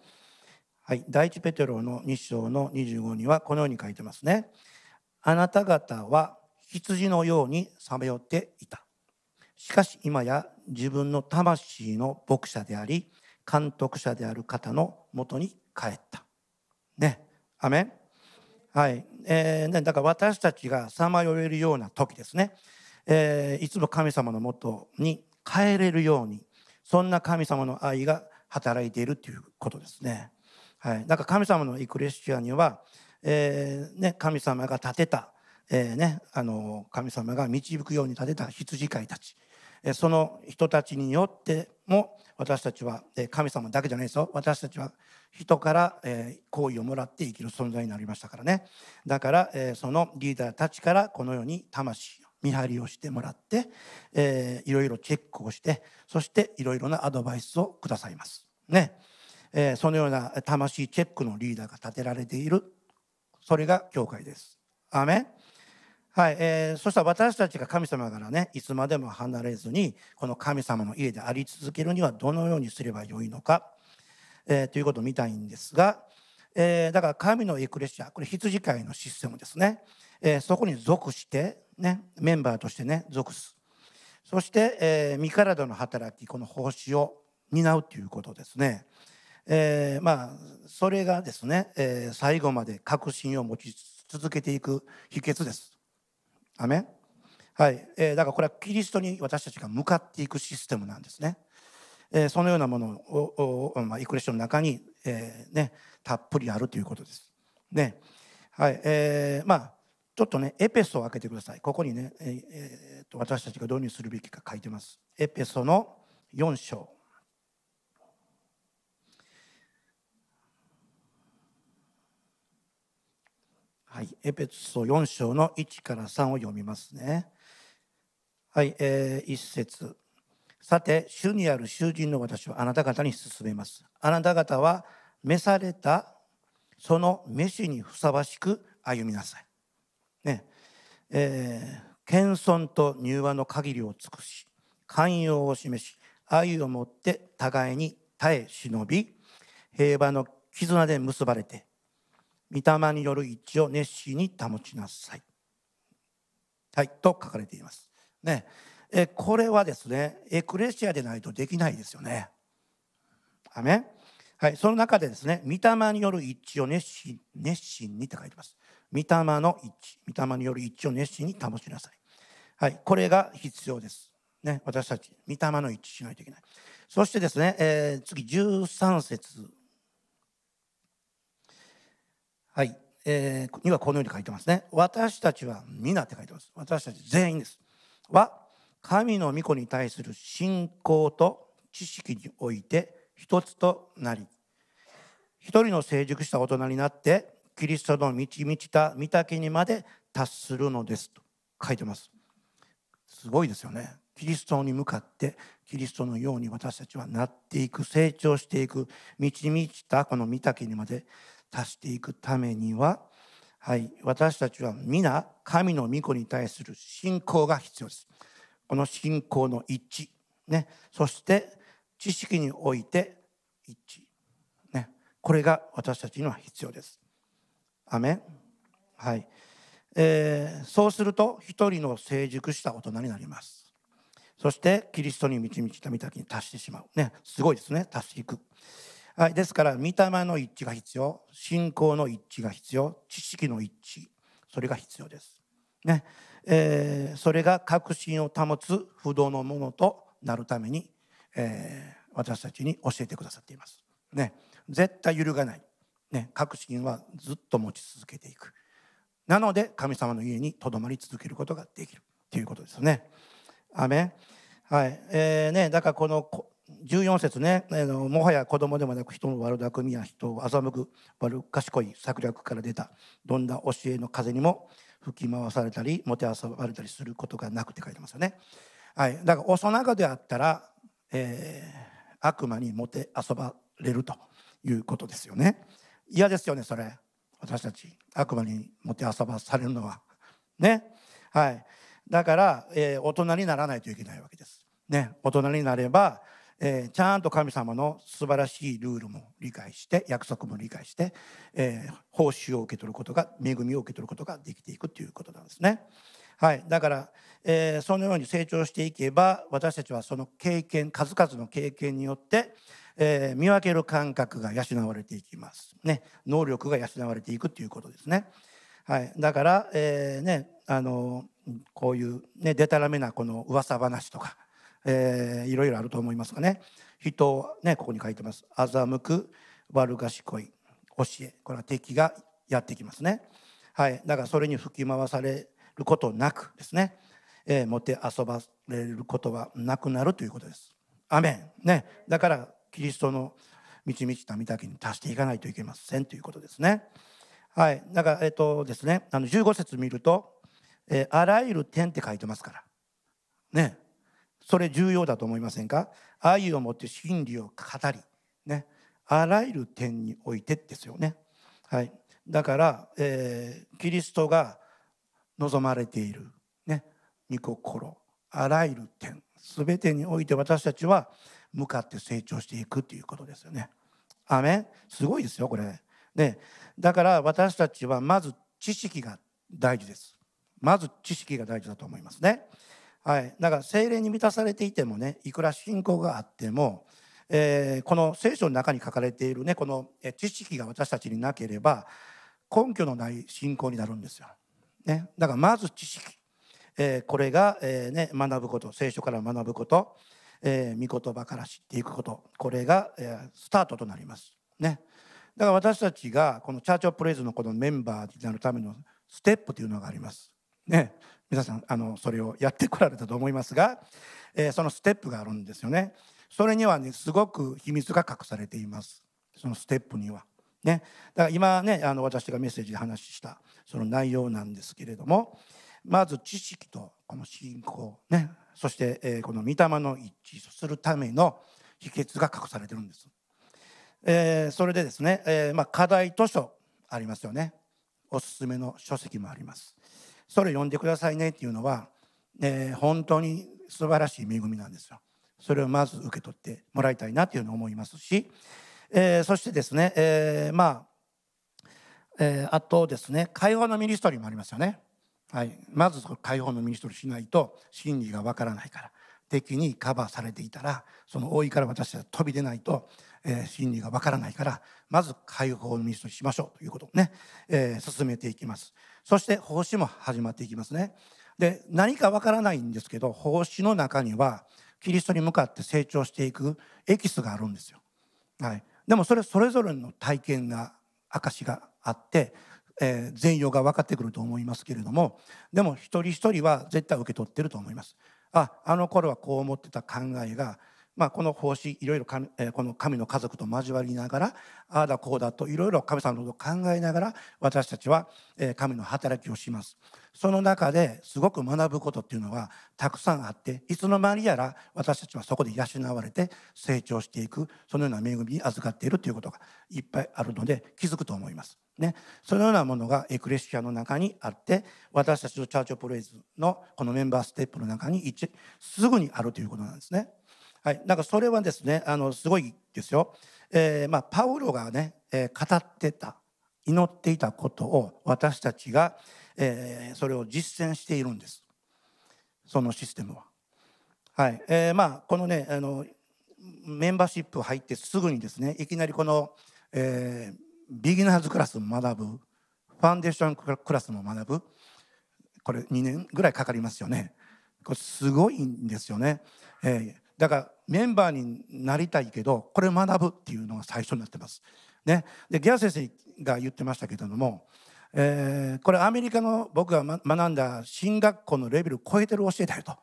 C: はい、第一ペテロの2章の25にはこのように書いてますね。あなた方は羊のようにさまよっていた。しかし今や自分の魂の牧者であり監督者である方のもとに帰った。ね。アメンはい、えー、だから私たちがさまよえるような時ですね、えーいつも神様のもとに帰れるようにそんな神様の愛が働いているということですね。はい、だから神様のエクレシアには、えーね、神様が建てた、えーね、あの神様が導くように建てた羊飼いたち。えその人たちによっても私たちはえ神様だけじゃないですよ。私たちは人からえー好意をもらって生きる存在になりましたからね。だからえそのリーダーたちからこのように魂を見張りをしてもらってえーいろいろチェックをしてそしていろいろなアドバイスをくださいます。ね。えーそのような魂チェックのリーダーが立てられている。それが教会です。アメン。はい、えーそしたら私たちが神様からねいつまでも離れずにこの神様の家であり続けるにはどのようにすればよいのか、えーということを見たいんですが、えーだから神のエクレシアこれ羊飼いのシステムですね、えーそこに属して、ね、メンバーとしてね属す。そして、え身体の働きこの奉仕を担うということですね、えーまあそれがですね、えー最後まで確信を持ち続けていく秘訣ですアメはい、えーだからこれはキリストに私たちが向かっていくシステムなんですね。えーそのようなものを、まあ、イクレッションの中に、えーね、たっぷりあるということです。ねはいえーまあ、ちょっとねエペソを開けてください。ここにね、えーえーと私たちが導入するべきか書いてます。エペソの4章。はい、エペソ4章の1から3を読みますね。はい、えー、一節。さて、主にある囚人の私はあなた方に進めます。あなた方は召されたその飯にふさわしく歩みなさい。ね、えー謙遜と柔和の限りを尽くし、寛容を示し、愛をもって互いに耐え忍び、平和の絆で結ばれて、御霊による一致を熱心に保ちなさい。はい、と書かれています。ね、えこれはですね、エクレシアでないとできないですよね。アメンはい、その中でですね、御霊による一致を熱心熱心にって書いてます。御霊の一致、御霊による一致を熱心に保ちなさい。はい、これが必要です。ね、私たち、御霊の一致しないといけない。そしてですね、えー次13節はい、えーにはこのように書いてますね。私たちは皆って書いてます。私たち全員です。は神の御子に対する信仰と知識において一つとなり、一人の成熟した大人になってキリストの満ち満ちた御岳にまで達するのですと書いてます。すごいですよね。キリストに向かってキリストのように私たちはなっていく成長していく満ち満ちたこの御岳にまで達していくためには、はい、私たちは皆神の御子に対する信仰が必要です。この信仰の一致、ね、そして知識において一致、ね、これが私たちには必要です。アメはい、えーそうすると一人の成熟した大人になります。そしてキリストに導いた御岳に達してしまう。ね、すごいですね、達していく。はい、ですから、御霊の一致が必要、信仰の一致が必要、知識の一致、それが必要です。ね、えーそれが確信を保つ不動のものとなるために、えー私たちに教えてくださっています。ね、絶対揺るがない。ね、確信はずっと持ち続けていく。なので神様の家にとどまり続けることができるということですね。アメンはい、えーね、だからこの14節ね、あのもはや子供でもなく人の悪巧みや人を欺く悪賢い策略から出たどんな教えの風にも吹き回されたりもてあそばれたりすることがなくって書いてますよね。はい、だから幼子であったら、えー悪魔にもてあそばれるということですよね。嫌ですよねそれ私たち悪魔にもてあそばされるのは。ね。はい。だから、えー大人にならないといけないわけです。ね。大人になれば、えーちゃんと神様の素晴らしいルールも理解して約束も理解して、えー報酬を受け取ることが恵みを受け取ることができていくということなんですね。はい、だから、えーそのように成長していけば私たちはその経験数々の経験によって、えー見分ける感覚が養われていきます。ね、能力が養われていくということですね。はい、だから、えーね、あのこういう、ね、でたらめなこの噂話とか、えーいろいろあると思いますがね。人を、ね、ここに書いてます。欺く悪賢い教え。これは敵がやってきますね。はい、だからそれに吹き回されることなくですね、えー、もて遊ばれることはなくなるということです。アメン、ね、だからキリストの満ち満ちた御岳に達していかないといけませんということですね。はい、だからえっとですね、あの15節見ると、えーあらゆる点って書いてますから。ね、それ重要だと思いませんか？愛をもって真理を語り、ね、あらゆる点においてですよね。はい、だから、えーキリストが望まれている、ね、御心あらゆる点全てにおいて私たちは向かって成長していくということですよね。アメン。すごいですよこれ。ね、だから私たちはまず知識が大事です。まず知識が大事だと思いますね。はい。だから精霊に満たされていてもねいくら信仰があっても、えー、この聖書の中に書かれているねこの知識が私たちになければ根拠のない信仰になるんですよ、ね、だからまず知識、えー、これが、えーね、学ぶこと聖書から学ぶことえー、御言葉から知っていくこと。これが、え、スタートとなります。ね、だから私たちがこのチャーチオプレイズのこのメンバーになるためのステップというのがあります。ね、皆さんあのそれをやってこられたと思いますが、えー、そのステップがあるんですよね。それにはねすごく秘密が隠されています。そのステップには。ね、だから今ねあの私がメッセージで話したその内容なんですけれどもまず知識とこの信仰ねそして、えこの御霊の一致するための秘訣が隠されてるんです。えそれでですね、えまあ、課題図書ありますよねおすすめの書籍もありますそれ読んでくださいねっていうのは、え本当に素晴らしい恵みなんですよ。それをまず受け取ってもらいたいなというのを思いますし、えそしてですね、えまあ、えあとですね解放のミニストリーもありますよね。はい、まず解放のミニストリーしないと真理がわからないから敵にカバーされていたらその覆いから私は飛び出ないと、えー、真理がわからないからまず解放のミニストリーしましょうということをね、えー、進めていきます。そして奉仕も始まっていきますね。で何かわからないんですけど奉仕の中にはキリストに向かって成長していくエキスがあるんですよ、はい、でもそれそれぞれの体験が証があってえー、全容が分かってくると思いますけれどもでも一人一人は絶対受け取ってると思います。ああの頃はこう思ってた考えがまあ、この奉仕いろいろ神、この神の家族と交わりながらああだこうだといろいろ神様のことを考えながら私たちは、神の働きをしますその中ですごく学ぶことっていうのはたくさんあっていつの間にやら私たちはそこで養われて成長していくそのような恵みに預かっているということがいっぱいあるので気づくと思います。ね、そのようなものがエクレシアの中にあって私たちのチャーチョプレイズのこのメンバーステップの中にすぐにあるということなんですね。はい、なんかそれはですねあのすごいですよ。えー、まあ、パウロがね、えー、語ってた祈っていたことを私たちが、えー、それを実践しているんです。そのシステムは。はい。え、まあこのねあのメンバーシップ入ってすぐにですねいきなりこの、え、ビギナーズクラスも学ぶファンデーションクラスも学ぶこれ2年ぐらいかかりますよね。これすごいんですよね、えー、だからメンバーになりたいけどこれ学ぶっていうのが最初になってます。ね、でギャ先生が言ってましたけれども、えー、これアメリカの僕が学んだ進学校のレベルを超えてる教えだよと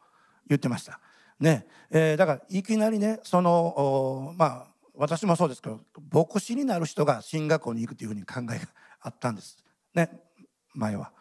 C: 言ってました。ね。えー、だからいきなりねそのまあ私もそうですけど牧師になる人が進学校に行くというふうに考えがあったんです。ね。前は、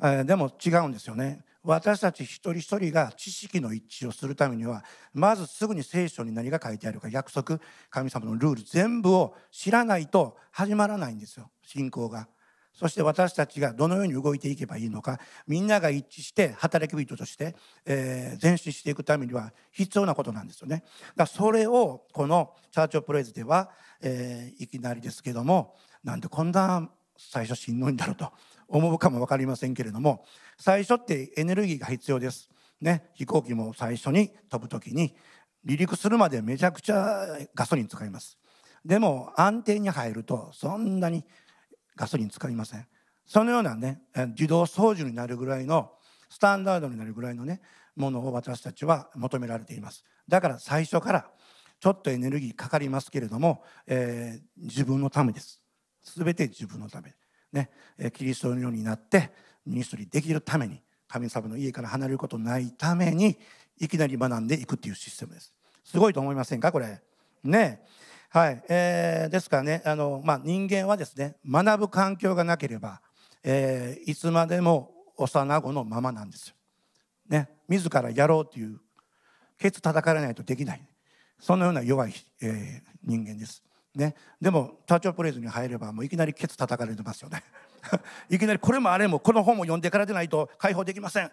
C: えー、でも違うんですよね。私たち一人一人が知識の一致をするためにはまずすぐに聖書に何が書いてあるか約束神様のルール全部を知らないと始まらないんですよ信仰が。そして私たちがどのように動いていけばいいのかみんなが一致して働き人として、えー、前進していくためには必要なことなんですよね。だそれをこのチャーチオプレイズでは、えー、いきなりですけどもなんでこんな最初しんどいんだろうと思うかも分かりませんけれども最初ってエネルギーが必要です。ね、飛行機も最初に飛ぶ時に離陸するまでめちゃくちゃガソリン使います。でも安定に入るとそんなにガソリン使いません。そのようなね自動操縦になるぐらいのスタンダードになるぐらいのねものを私たちは求められています。だから最初からちょっとエネルギーかかりますけれども、えー、自分のためです。全て自分のため。ね、キリストのようになってミニストリーできるために神様の家から離れることないためにいきなり学んでいくっていうシステムです。すごいと思いませんかこれ？ねはい、えー、ですからねあの、まあ、人間はですね学ぶ環境がなければ、えー、いつまでも幼子のままなんですよ。ね、自らやろうというケツ叩かれないとできないそのような弱い、えー、人間です。ね、でもターチョプレイズに入ればもういきなりケツ叩かれてますよね。[laughs] いきなりこれもあれもこの本も読んでからでないと解放できません。え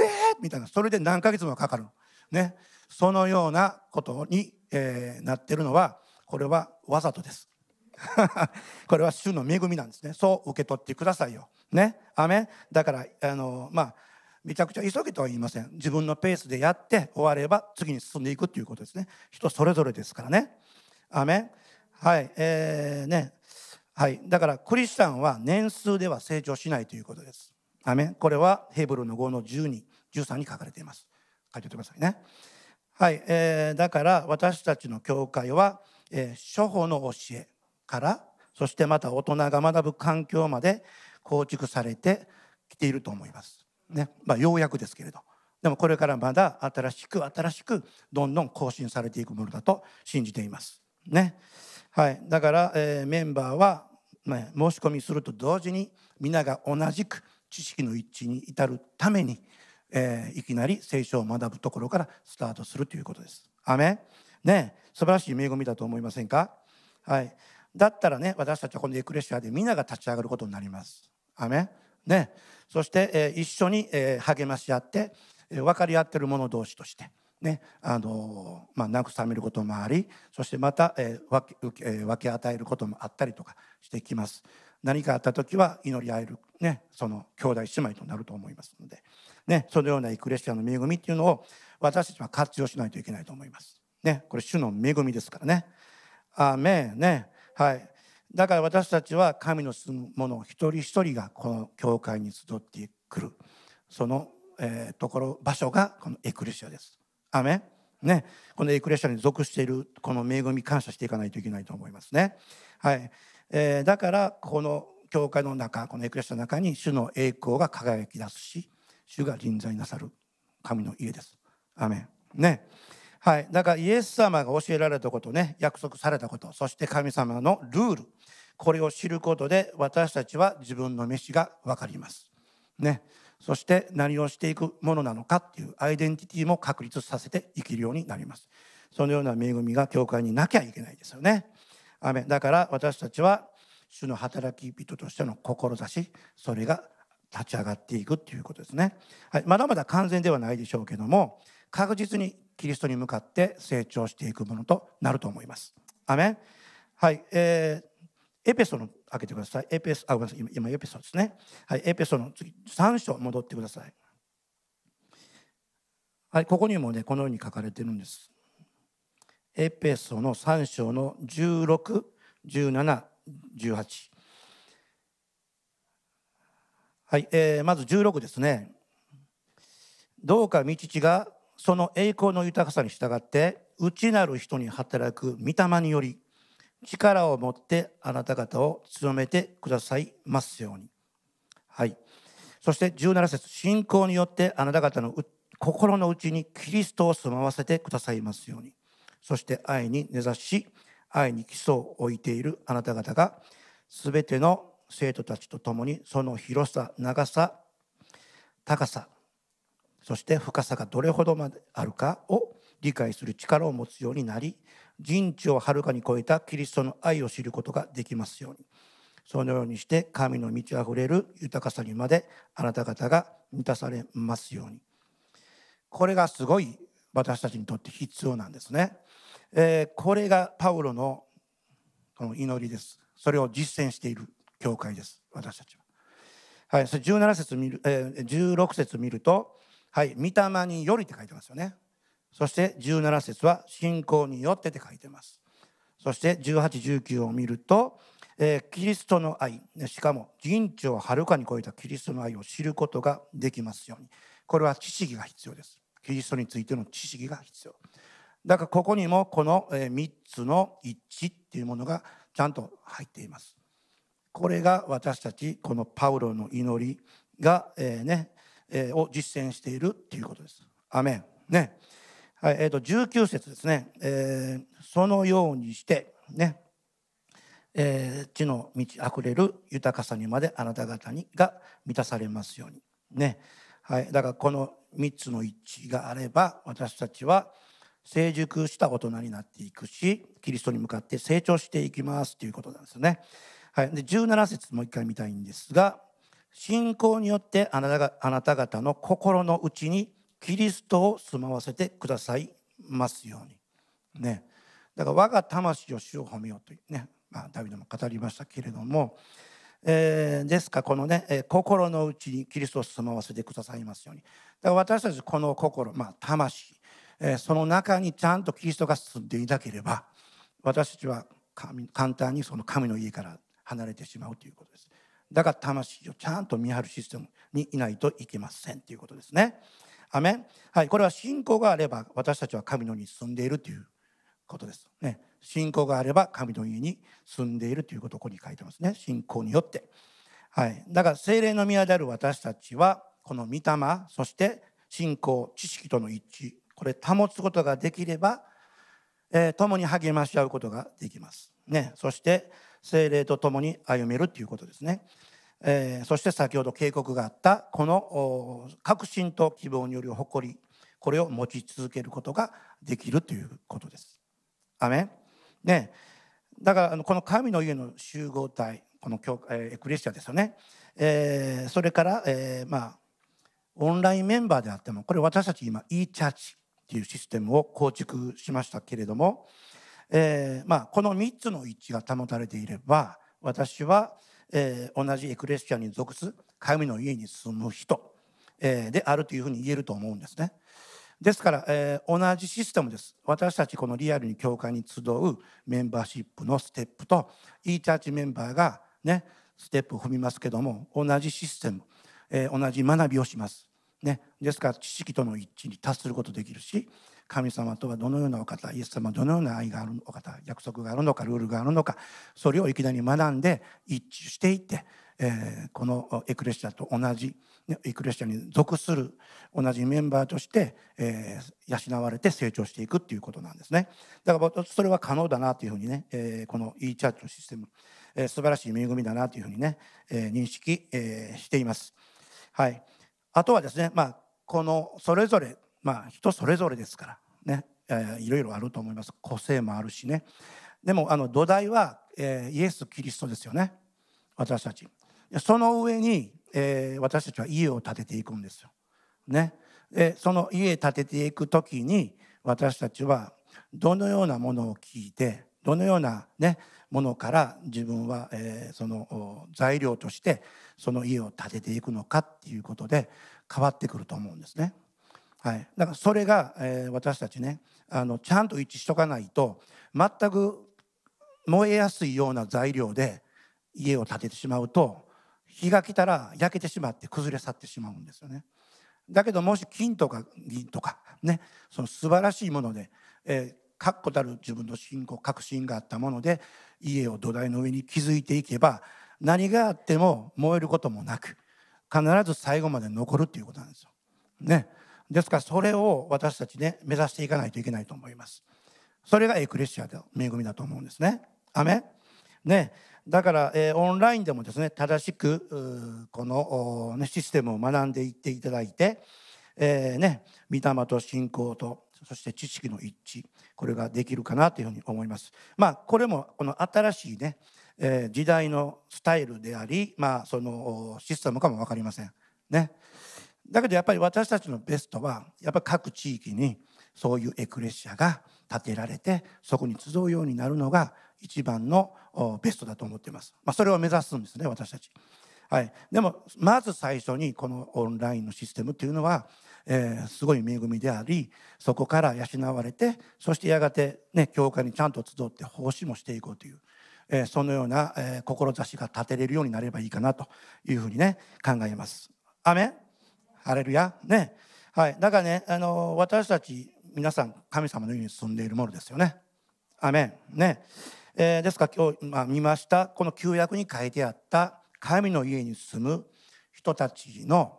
C: ー、みたいな。それで何ヶ月もかかる。ね、そのようなことに、えー、なってるのはこれはわざとです。[laughs] これは主の恵みなんですね。そう受け取ってくださいよ。ね。アメだからあのまあめちゃくちゃ急げとは言いません。自分のペースでやって終われば次に進んでいくということですね。人それぞれですからね。アメはいえー、ね。はい。だからクリスチャンは年数では成長しないということです。アメこれはヘブルの5の12 13に書かれています。書いておいてくださいね。はい、えー、だから私たちの教会は、えー、処方の教えからそしてまた大人が学ぶ環境まで構築されてきていると思います。ね。まあ、ようやくですけれど。でもこれからまだ新しく新しくどんどん更新されていくものだと信じています。ね。はい、だから、えー、メンバーは、ね、申し込みすると同時に皆が同じく知識の一致に至るために、えー、いきなり聖書を学ぶところからスタートするということです。アメね素晴らしい恵みだと思いませんか？はい。だったらね私たちはこのエクレシアで皆が立ち上がることになります。アメね、そして、えー、一緒に、えー、励まし合って、えー、分かり合ってる者同士として、ねあのまあ、慰めることもありそしてまた、えー分けえー、分け与えることもあったりとかしてきます。何かあった時は祈り合える、ね、その兄弟姉妹となると思いますので、ね、そのようなエクレシアの恵みっていうのを私たちは活用しないといけないと思います。ね、これ主の恵みですからね。アーメねはい、だから私たちは神の住む者一人一人がこの教会に集ってくるその、えー、ところ場所がこのエクレシアです。アメね、このエクレシアに属しているこの恵み感謝していかないといけないと思いますね。はいえー、だからこの教会の中このエクレシアの中に主の栄光が輝き出すし主が臨在なさる神の家です。アメねはい、だからイエス様が教えられたことね約束されたことそして神様のルールこれを知ることで私たちは自分の飯が分かります。ね、そして何をしていくものなのかっていうアイデンティティも確立させて生きるようになります。そのような恵みが教会になきゃいけないですよね。アメだから私たちは主の働き人としての志それが立ち上がっていくっていうことですね。はい、まだまだ完全ではないでしょうけども確実にキリストに向かって成長していくものとなると思います。アメはい、えー、エペソの開けてください。エペソ、あ、ごめんなさい、今エペソですね。はい、エペソの次、3章戻ってください。はい、ここにもね、このように書かれてるんです。エペソの3章の16、17、18。はい、えー、まず16ですね。どうか道地がその栄光の豊かさに従って内なる人に働く御霊により力を持ってあなた方を強めてくださいますように。はい、そして17節信仰によってあなた方の心の内にキリストを住まわせてくださいますように。そして愛に根ざし愛に基礎を置いているあなた方が全ての生徒たちと共にその広さ長さ高さそして深さがどれほどまであるかを理解する力を持つようになり人知をはるかに超えたキリストの愛を知ることができますように。そのようにして神の満ち溢れる豊かさにまであなた方が満たされますように。これがすごい私たちにとって必要なんですね、えー、これがパウロのこの祈りです。それを実践している教会です。私たちは。はい、それ17節見る、えー、16節見るとはい、御霊によりって書いてますよね。そして17節は信仰によってって書いてます。そして18、19を見ると、えー、キリストの愛、しかも人知をはるかに超えたキリストの愛を知ることができますように。これは知識が必要です。キリストについての知識が必要。だからここにもこの3つの一致っていうものがちゃんと入っています。これが私たちこのパウロの祈りが、えー、ねえを実践しているということです。アメン。ね。はい、えー、と19節ですね、えー、そのようにしてね、えー、地の満ち溢れる豊かさにまであなた方にが満たされますように。ね。はい、だからこの3つの一致があれば私たちは成熟した大人になっていくしキリストに向かって成長していきますということなんですよね。はい、で17節もう一回見たいんですが信仰によってあなたがあなた方の心の内にキリストを住まわせてくださいますように。ね。だから我が魂を主を褒めようというね。まあ、ダビデも語りましたけれども、えー、ですからこのね、えー、心の内にキリストを住まわせてくださいますようにだから私たちこの心、まあ、魂、えー、その中にちゃんとキリストが住んでいなければ私たちは簡単にその神の家から離れてしまうということですだから魂をちゃんと見張るシステムにいないといけませんということですねアメンはいこれは信仰があれば私たちは神の家に住んでいるということですね。信仰があれば神の家に住んでいるということをここに書いてますね。信仰によって。はいだから精霊の宮である私たちはこの御霊そして信仰知識との一致これ保つことができれば、えー、共に励まし合うことができますね。そして精霊と共に歩めるということですね。えー、そして先ほど警告があったこの確信と希望による誇りこれを持ち続けることができるということです。アメね。だからこの神の家の集合体この教、えー、エクレシアですよね、えー、それから、えー、まあオンラインメンバーであってもこれ私たち今 e チャーチっていうシステムを構築しましたけれども、えー、まあ、この3つの一致が保たれていれば私は、えー、同じエクレシアに属す神の家に住む人、えー、であるというふうに言えると思うんですね。ですから、えー、同じシステムです。私たちこのリアルに教会に集うメンバーシップのステップと e チャーチメンバーがねステップを踏みますけども同じシステム、えー、同じ学びをします。ね、ですから知識との一致に達することできるし神様とはどのようなお方イエス様はどのような愛があるお方約束があるのかルールがあるのかそれをいきなり学んで一致していって、えー、このエクレシアと同じエクレシアに属する同じメンバーとして、えー、養われて成長していくっていうことなんですねだからそれは可能だなというふうにね、えー、この e チャーチのシステム、えー、素晴らしい恵みだなというふうにね、えー、認識、えー、しています。はい、あとはですね、まあ、このそれぞれまあ人それぞれですからね、えー、いろいろあると思います。個性もあるしね。でもあの土台は、えー、イエス・キリストですよね。私たち。その上に、えー、私たちは家を建てていくんですよ。ね、でその家建てていく時に私たちはどのようなものを聞いてどのような、ね、ものから自分は、えー、その材料としてその家を建てていくのかっていうことで変わってくると思うんですね。はい、だからそれが、えー、私たちねあのちゃんと一致しとかないと全く燃えやすいような材料で家を建ててしまうと日が来たら焼けてしまって崩れ去ってしまうんですよね。だけどもし金とか銀とかねその素晴らしいもので、えー、確固たる自分の信仰確信があったもので家を土台の上に築いていけば何があっても燃えることもなく必ず最後まで残るっていうことなんですよ。ね。ですからそれを私たちね目指していかないといけないと思います。それがエクレシアの恵みだと思うんですね。アメね。だから、えー、オンラインでもですね正しくこの、ね、システムを学んでいっていただいて、えー、ね御霊と信仰とそして知識の一致これができるかなというふうに思います。まあこれもこの新しいね、えー、時代のスタイルでありまあそのシステムかも分かりません。ね。だけどやっぱり私たちのベストはやっぱ各地域にそういうエクレシアが建てられてそこに集うようになるのが一番のベストだと思っています。まあ、それを目指すんですね私たち。はい、でもまず最初にこのオンラインのシステムっていうのは、えー、すごい恵みでありそこから養われてそしてやがて、ね、教会にちゃんと集って奉仕もしていこうという、えー、そのような、えー、志が立てれるようになればいいかなというふうにね考えます。アメハレルヤね。はい。だからねあの私たち皆さん神様の家に住んでいるものですよね。アメン。ね、えー、ですから今日、まあ、見ましたこの旧約に書いてあった神の家に住む人たちの、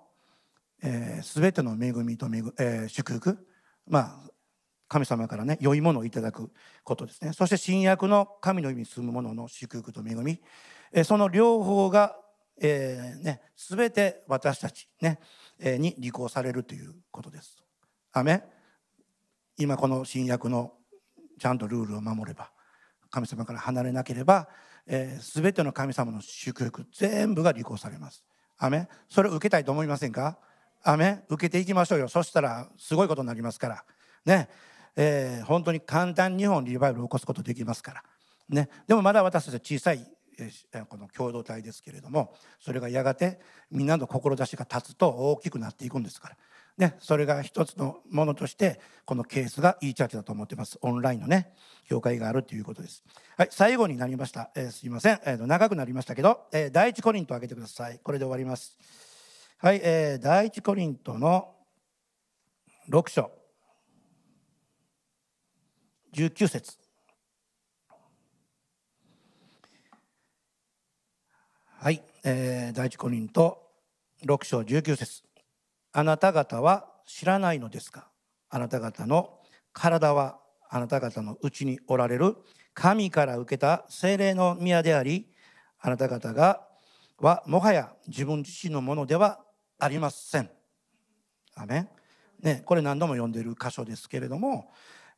C: えー、全ての恵みと恵、えー、祝福。まあ神様からね良いものをいただくことですね。そして新約の神の家に住む者の祝福と恵み、え、その両方が、えーね、全て私たちねえに履行されるということです。アメ今この新約のちゃんとルールを守れば神様から離れなければ、えー、全ての神様の祝福全部が履行されます。アメそれを受けたいと思いませんか？アメ受けていきましょうよ。そしたらすごいことになりますから。ね、えー、本当に簡単に日本リバイバルを起こすことできますから。ね、でもまだ私たちは小さいこの共同体ですけれどもそれがやがてみんなの志が立つと大きくなっていくんですから、ね、それが一つのものとしてこのケースがいいチャーチだと思ってます。オンラインのね教会があるということです。はい、最後になりました、えーすいません、えー長くなりましたけど、えー第一コリントを挙げてください。これで終わります。はい、えー第一コリントの6章。19節。はい、えー第一コリント6章19節。あなた方は知らないのですか？あなた方の体はあなた方のうちにおられる神から受けた精霊の宮でありあなた方がはもはや自分自身のものではありません。アメね、これ何度も読んでる箇所ですけれども、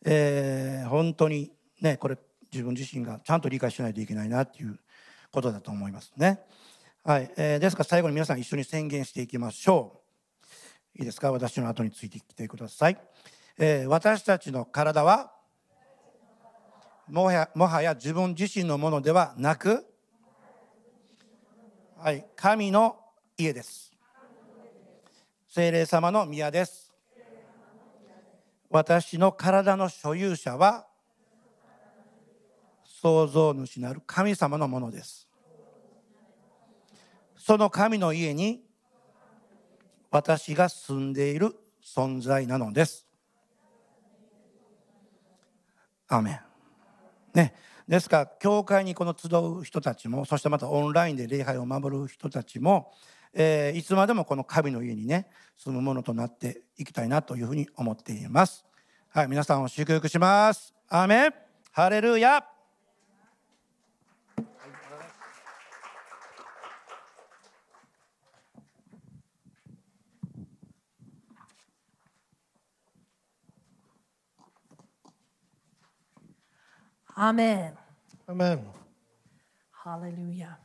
C: えー本当にねこれ自分自身がちゃんと理解しないといけないなっていうことだと思いますね。はい、えーですから最後に皆さん一緒に宣言していきましょう。いいですか？私の後についてきてください。えー私たちの体はもはやもはや自分自身のものではなく、はい、神の家です。聖霊様の宮です。私の体の所有者は創造主なる神様のものです。その神の家に私が住んでいる存在なのです。アメン。ね、ですから教会にこの集う人たちもそしてまたオンラインで礼拝を守る人たちも、えーいつまでもこの神の家にね住むものとなっていきたいなというふうに思っています。はい、皆さんを祝福します。アメン。ハレルヤ。
A: アーメン。
B: アメン
A: Hallelujah.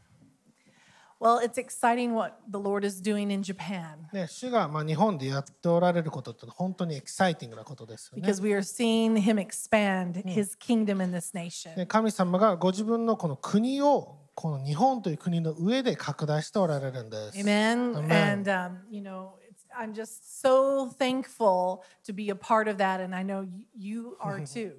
A: Well, it's exciting what the Lord is doing in Japan
B: ね、主がまあ日本でやっておられることって本当にエキサイティングなことですよね。
A: because we are seeing Him expand His kingdom in this nation.
B: ね神様がご自分のこの国をこの日本という国の上で拡大しておられるんです。
A: Amen.
B: Amen.
A: And, um, you know, I'm just so thankful to be a part of that. And I know you are too.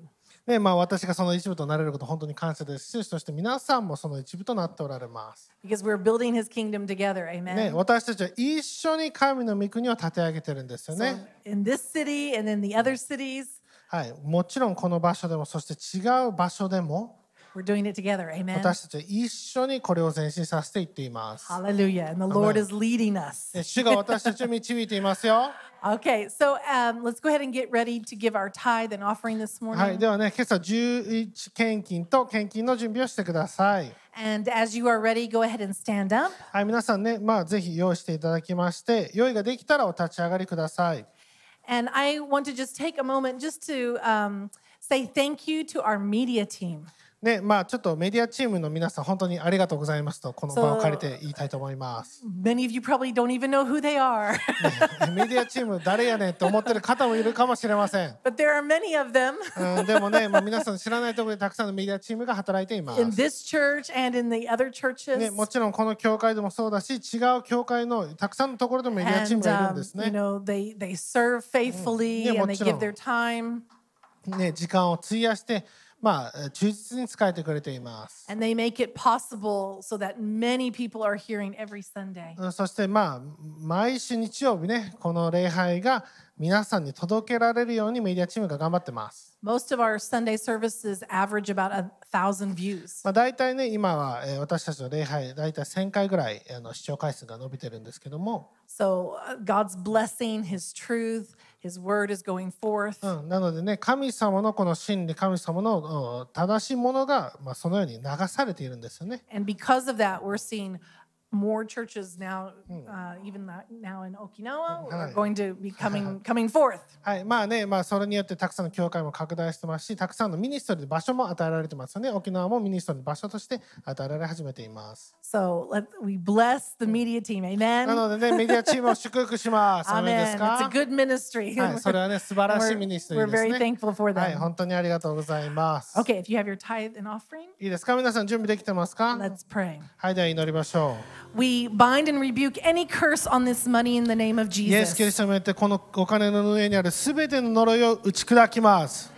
B: ねまあ、私がその一部となれること本当に感謝ですし、そして皆さんもその一部となっておられます。
A: because we're building His kingdom together.
B: ね.私たちは一緒に神の御国を立て上げてるんですよ
A: So
B: ね。
A: in this city and in the other cities,
B: はい、もちろんこの場所でも、そして違う場所でも、
A: we're doing it together. Amen.
B: 私たちは一緒にこれを前進させていっています。
A: Hallelujah. And the Lord is leading us.
B: ね主が私たちを導いていますよ。
A: Okay, [laughs] so um, let's go ahead and get ready to give our tithe and offering this
B: はい、
A: morning.
B: ではね、今朝11献金と献金の準備をしてください。
A: And as you are ready, go ahead and stand up.
B: はい、皆さんね、まあ、ぜひ用意していただきまして、用意ができたらお立ち上がりください。
A: And I want to just take a moment just to um, say thank you to our media team.
B: ね、まあ、ちょっとメディアチームの皆さん、本当にありがとうございますと、この場を借りて言いたいと思います。
A: Many of you probably don't even know who they are, [laughs]
B: メディアチーム、誰やねんって思ってる方もいるかもしれません。
A: but there are many of them
B: うん、でもね、まあ、皆さん知らないところでたくさんのメディアチームが働いています。[laughs]
A: in this church and in the other
B: ね、
A: churches.
B: もちろんこの教会でもそうだし、違う教会のたくさんのところでもメディアチームがいるん
A: um,
B: です
A: you
B: ね。
A: know they they serve faithfully
B: Yeah,
A: and they give
B: もちろん。
A: their time
B: ね、時間を費やして、まあ、忠実に使えてくれています。
A: and they make it possible so that many people are hearing every Sunday.
B: うんそしてまあ毎週日曜日ねこの礼拝が皆さんに届けられるようにメディアチームが頑張ってます。
A: Most of our Sunday services average about a thousand views.
B: まあ、大体ね今は、えー私たちの礼拝大体1000回ぐらいあの視聴回数が伸びてるんですけども、
A: So uh, God's blessing, His truth, His word is going forth.
B: うん、なのでね神様のこの真理神様のうん正しいものが、まあ、そのように流されているんですよね。
A: And because of that, we're seeing more churches now, uh, even now in Okinawa, are going to be coming coming forth.
B: はい、まあね、まあそれによってたくさんの教会も拡大してますし、たくさんのミニストリーで場所も与えられてますよね。沖縄もミニストリーの場所として与えられ始めています。
A: So let we bless the media team.
B: な
A: Amen.
B: のでね、メディアチームを祝福します。アーメンです.か
A: It's a good ministry.
B: はい、それはね、素晴らしい
A: we're,
B: ミニストリ
A: we're
B: ーです
A: very
B: ね。
A: thankful for
B: はい.本当にありがとうございます。
A: Okay, if you have your tithe and offering,
B: いいですか皆さん準備できてますか
A: let's pray.
B: はい、では祈りましょ
A: We bind and rebuke any curse on this money in the name of
B: う。イエス・キリ
A: Jesus.
B: ストによってこのお金の上にあるすべての呪いを打ち砕きます。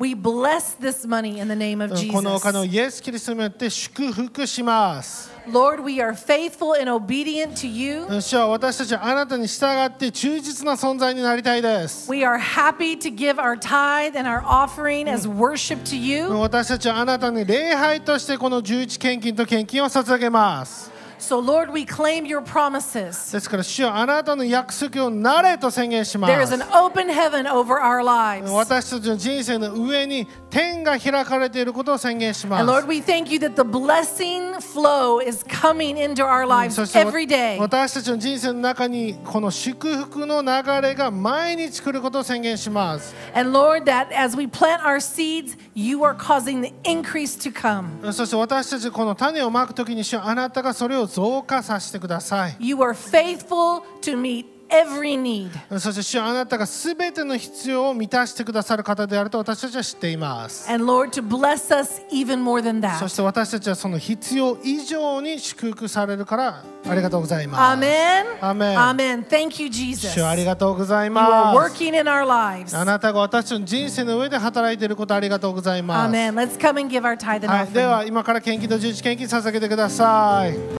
A: We bless this money in the name of
B: このお金を
A: Jesus.
B: イエス・キリストによって祝福します。
A: Lord, we are faithful and obedient to you.
B: 主は私たちはあなたに従って忠実な存在になりたいです。
A: We are happy to give our tithe and our offering as worship to you.
B: 私たちはあなたに礼拝としてこの十一献金と献金を捧げます。
A: So, Lord, we claim your promises.
B: ですから主よあなたの約束をなれと宣言しま
A: There is
B: す
A: an。open heaven over our lives.
B: 私たちの人生の上に天が開かれていることを宣言しま
A: And
B: す
A: Lord,。we thank you that the blessing flow is coming into our lives every day.
B: 私たちの人生の中にこの祝福の流れが毎日来ることを宣言します。
A: And Lord, that as we plant our seeds, you are causing the increase to come.
B: そして私たちこの種をまくときに主よあなたがそれを増加させてください。
A: You are faithful to meet every need.
B: そして主よあなたがすべての必要を満たしてくださる方であると私たちは知っています。
A: And Lord, to bless us even more than
B: そ
A: that.
B: して私たちはその必要以上に祝福されるからありがとうございます。
A: Amen.
B: Amen.
A: Amen. Thank you, Jesus.
B: 主よありがとうござい
A: You are
B: ます。
A: working in our lives.
B: あなたが私たちの人生の上で働いていることありがとうございます。
A: Amen. Let's come and give our tithe and
B: はい、で
A: offering.
B: は今から献金と十一献金捧げてください。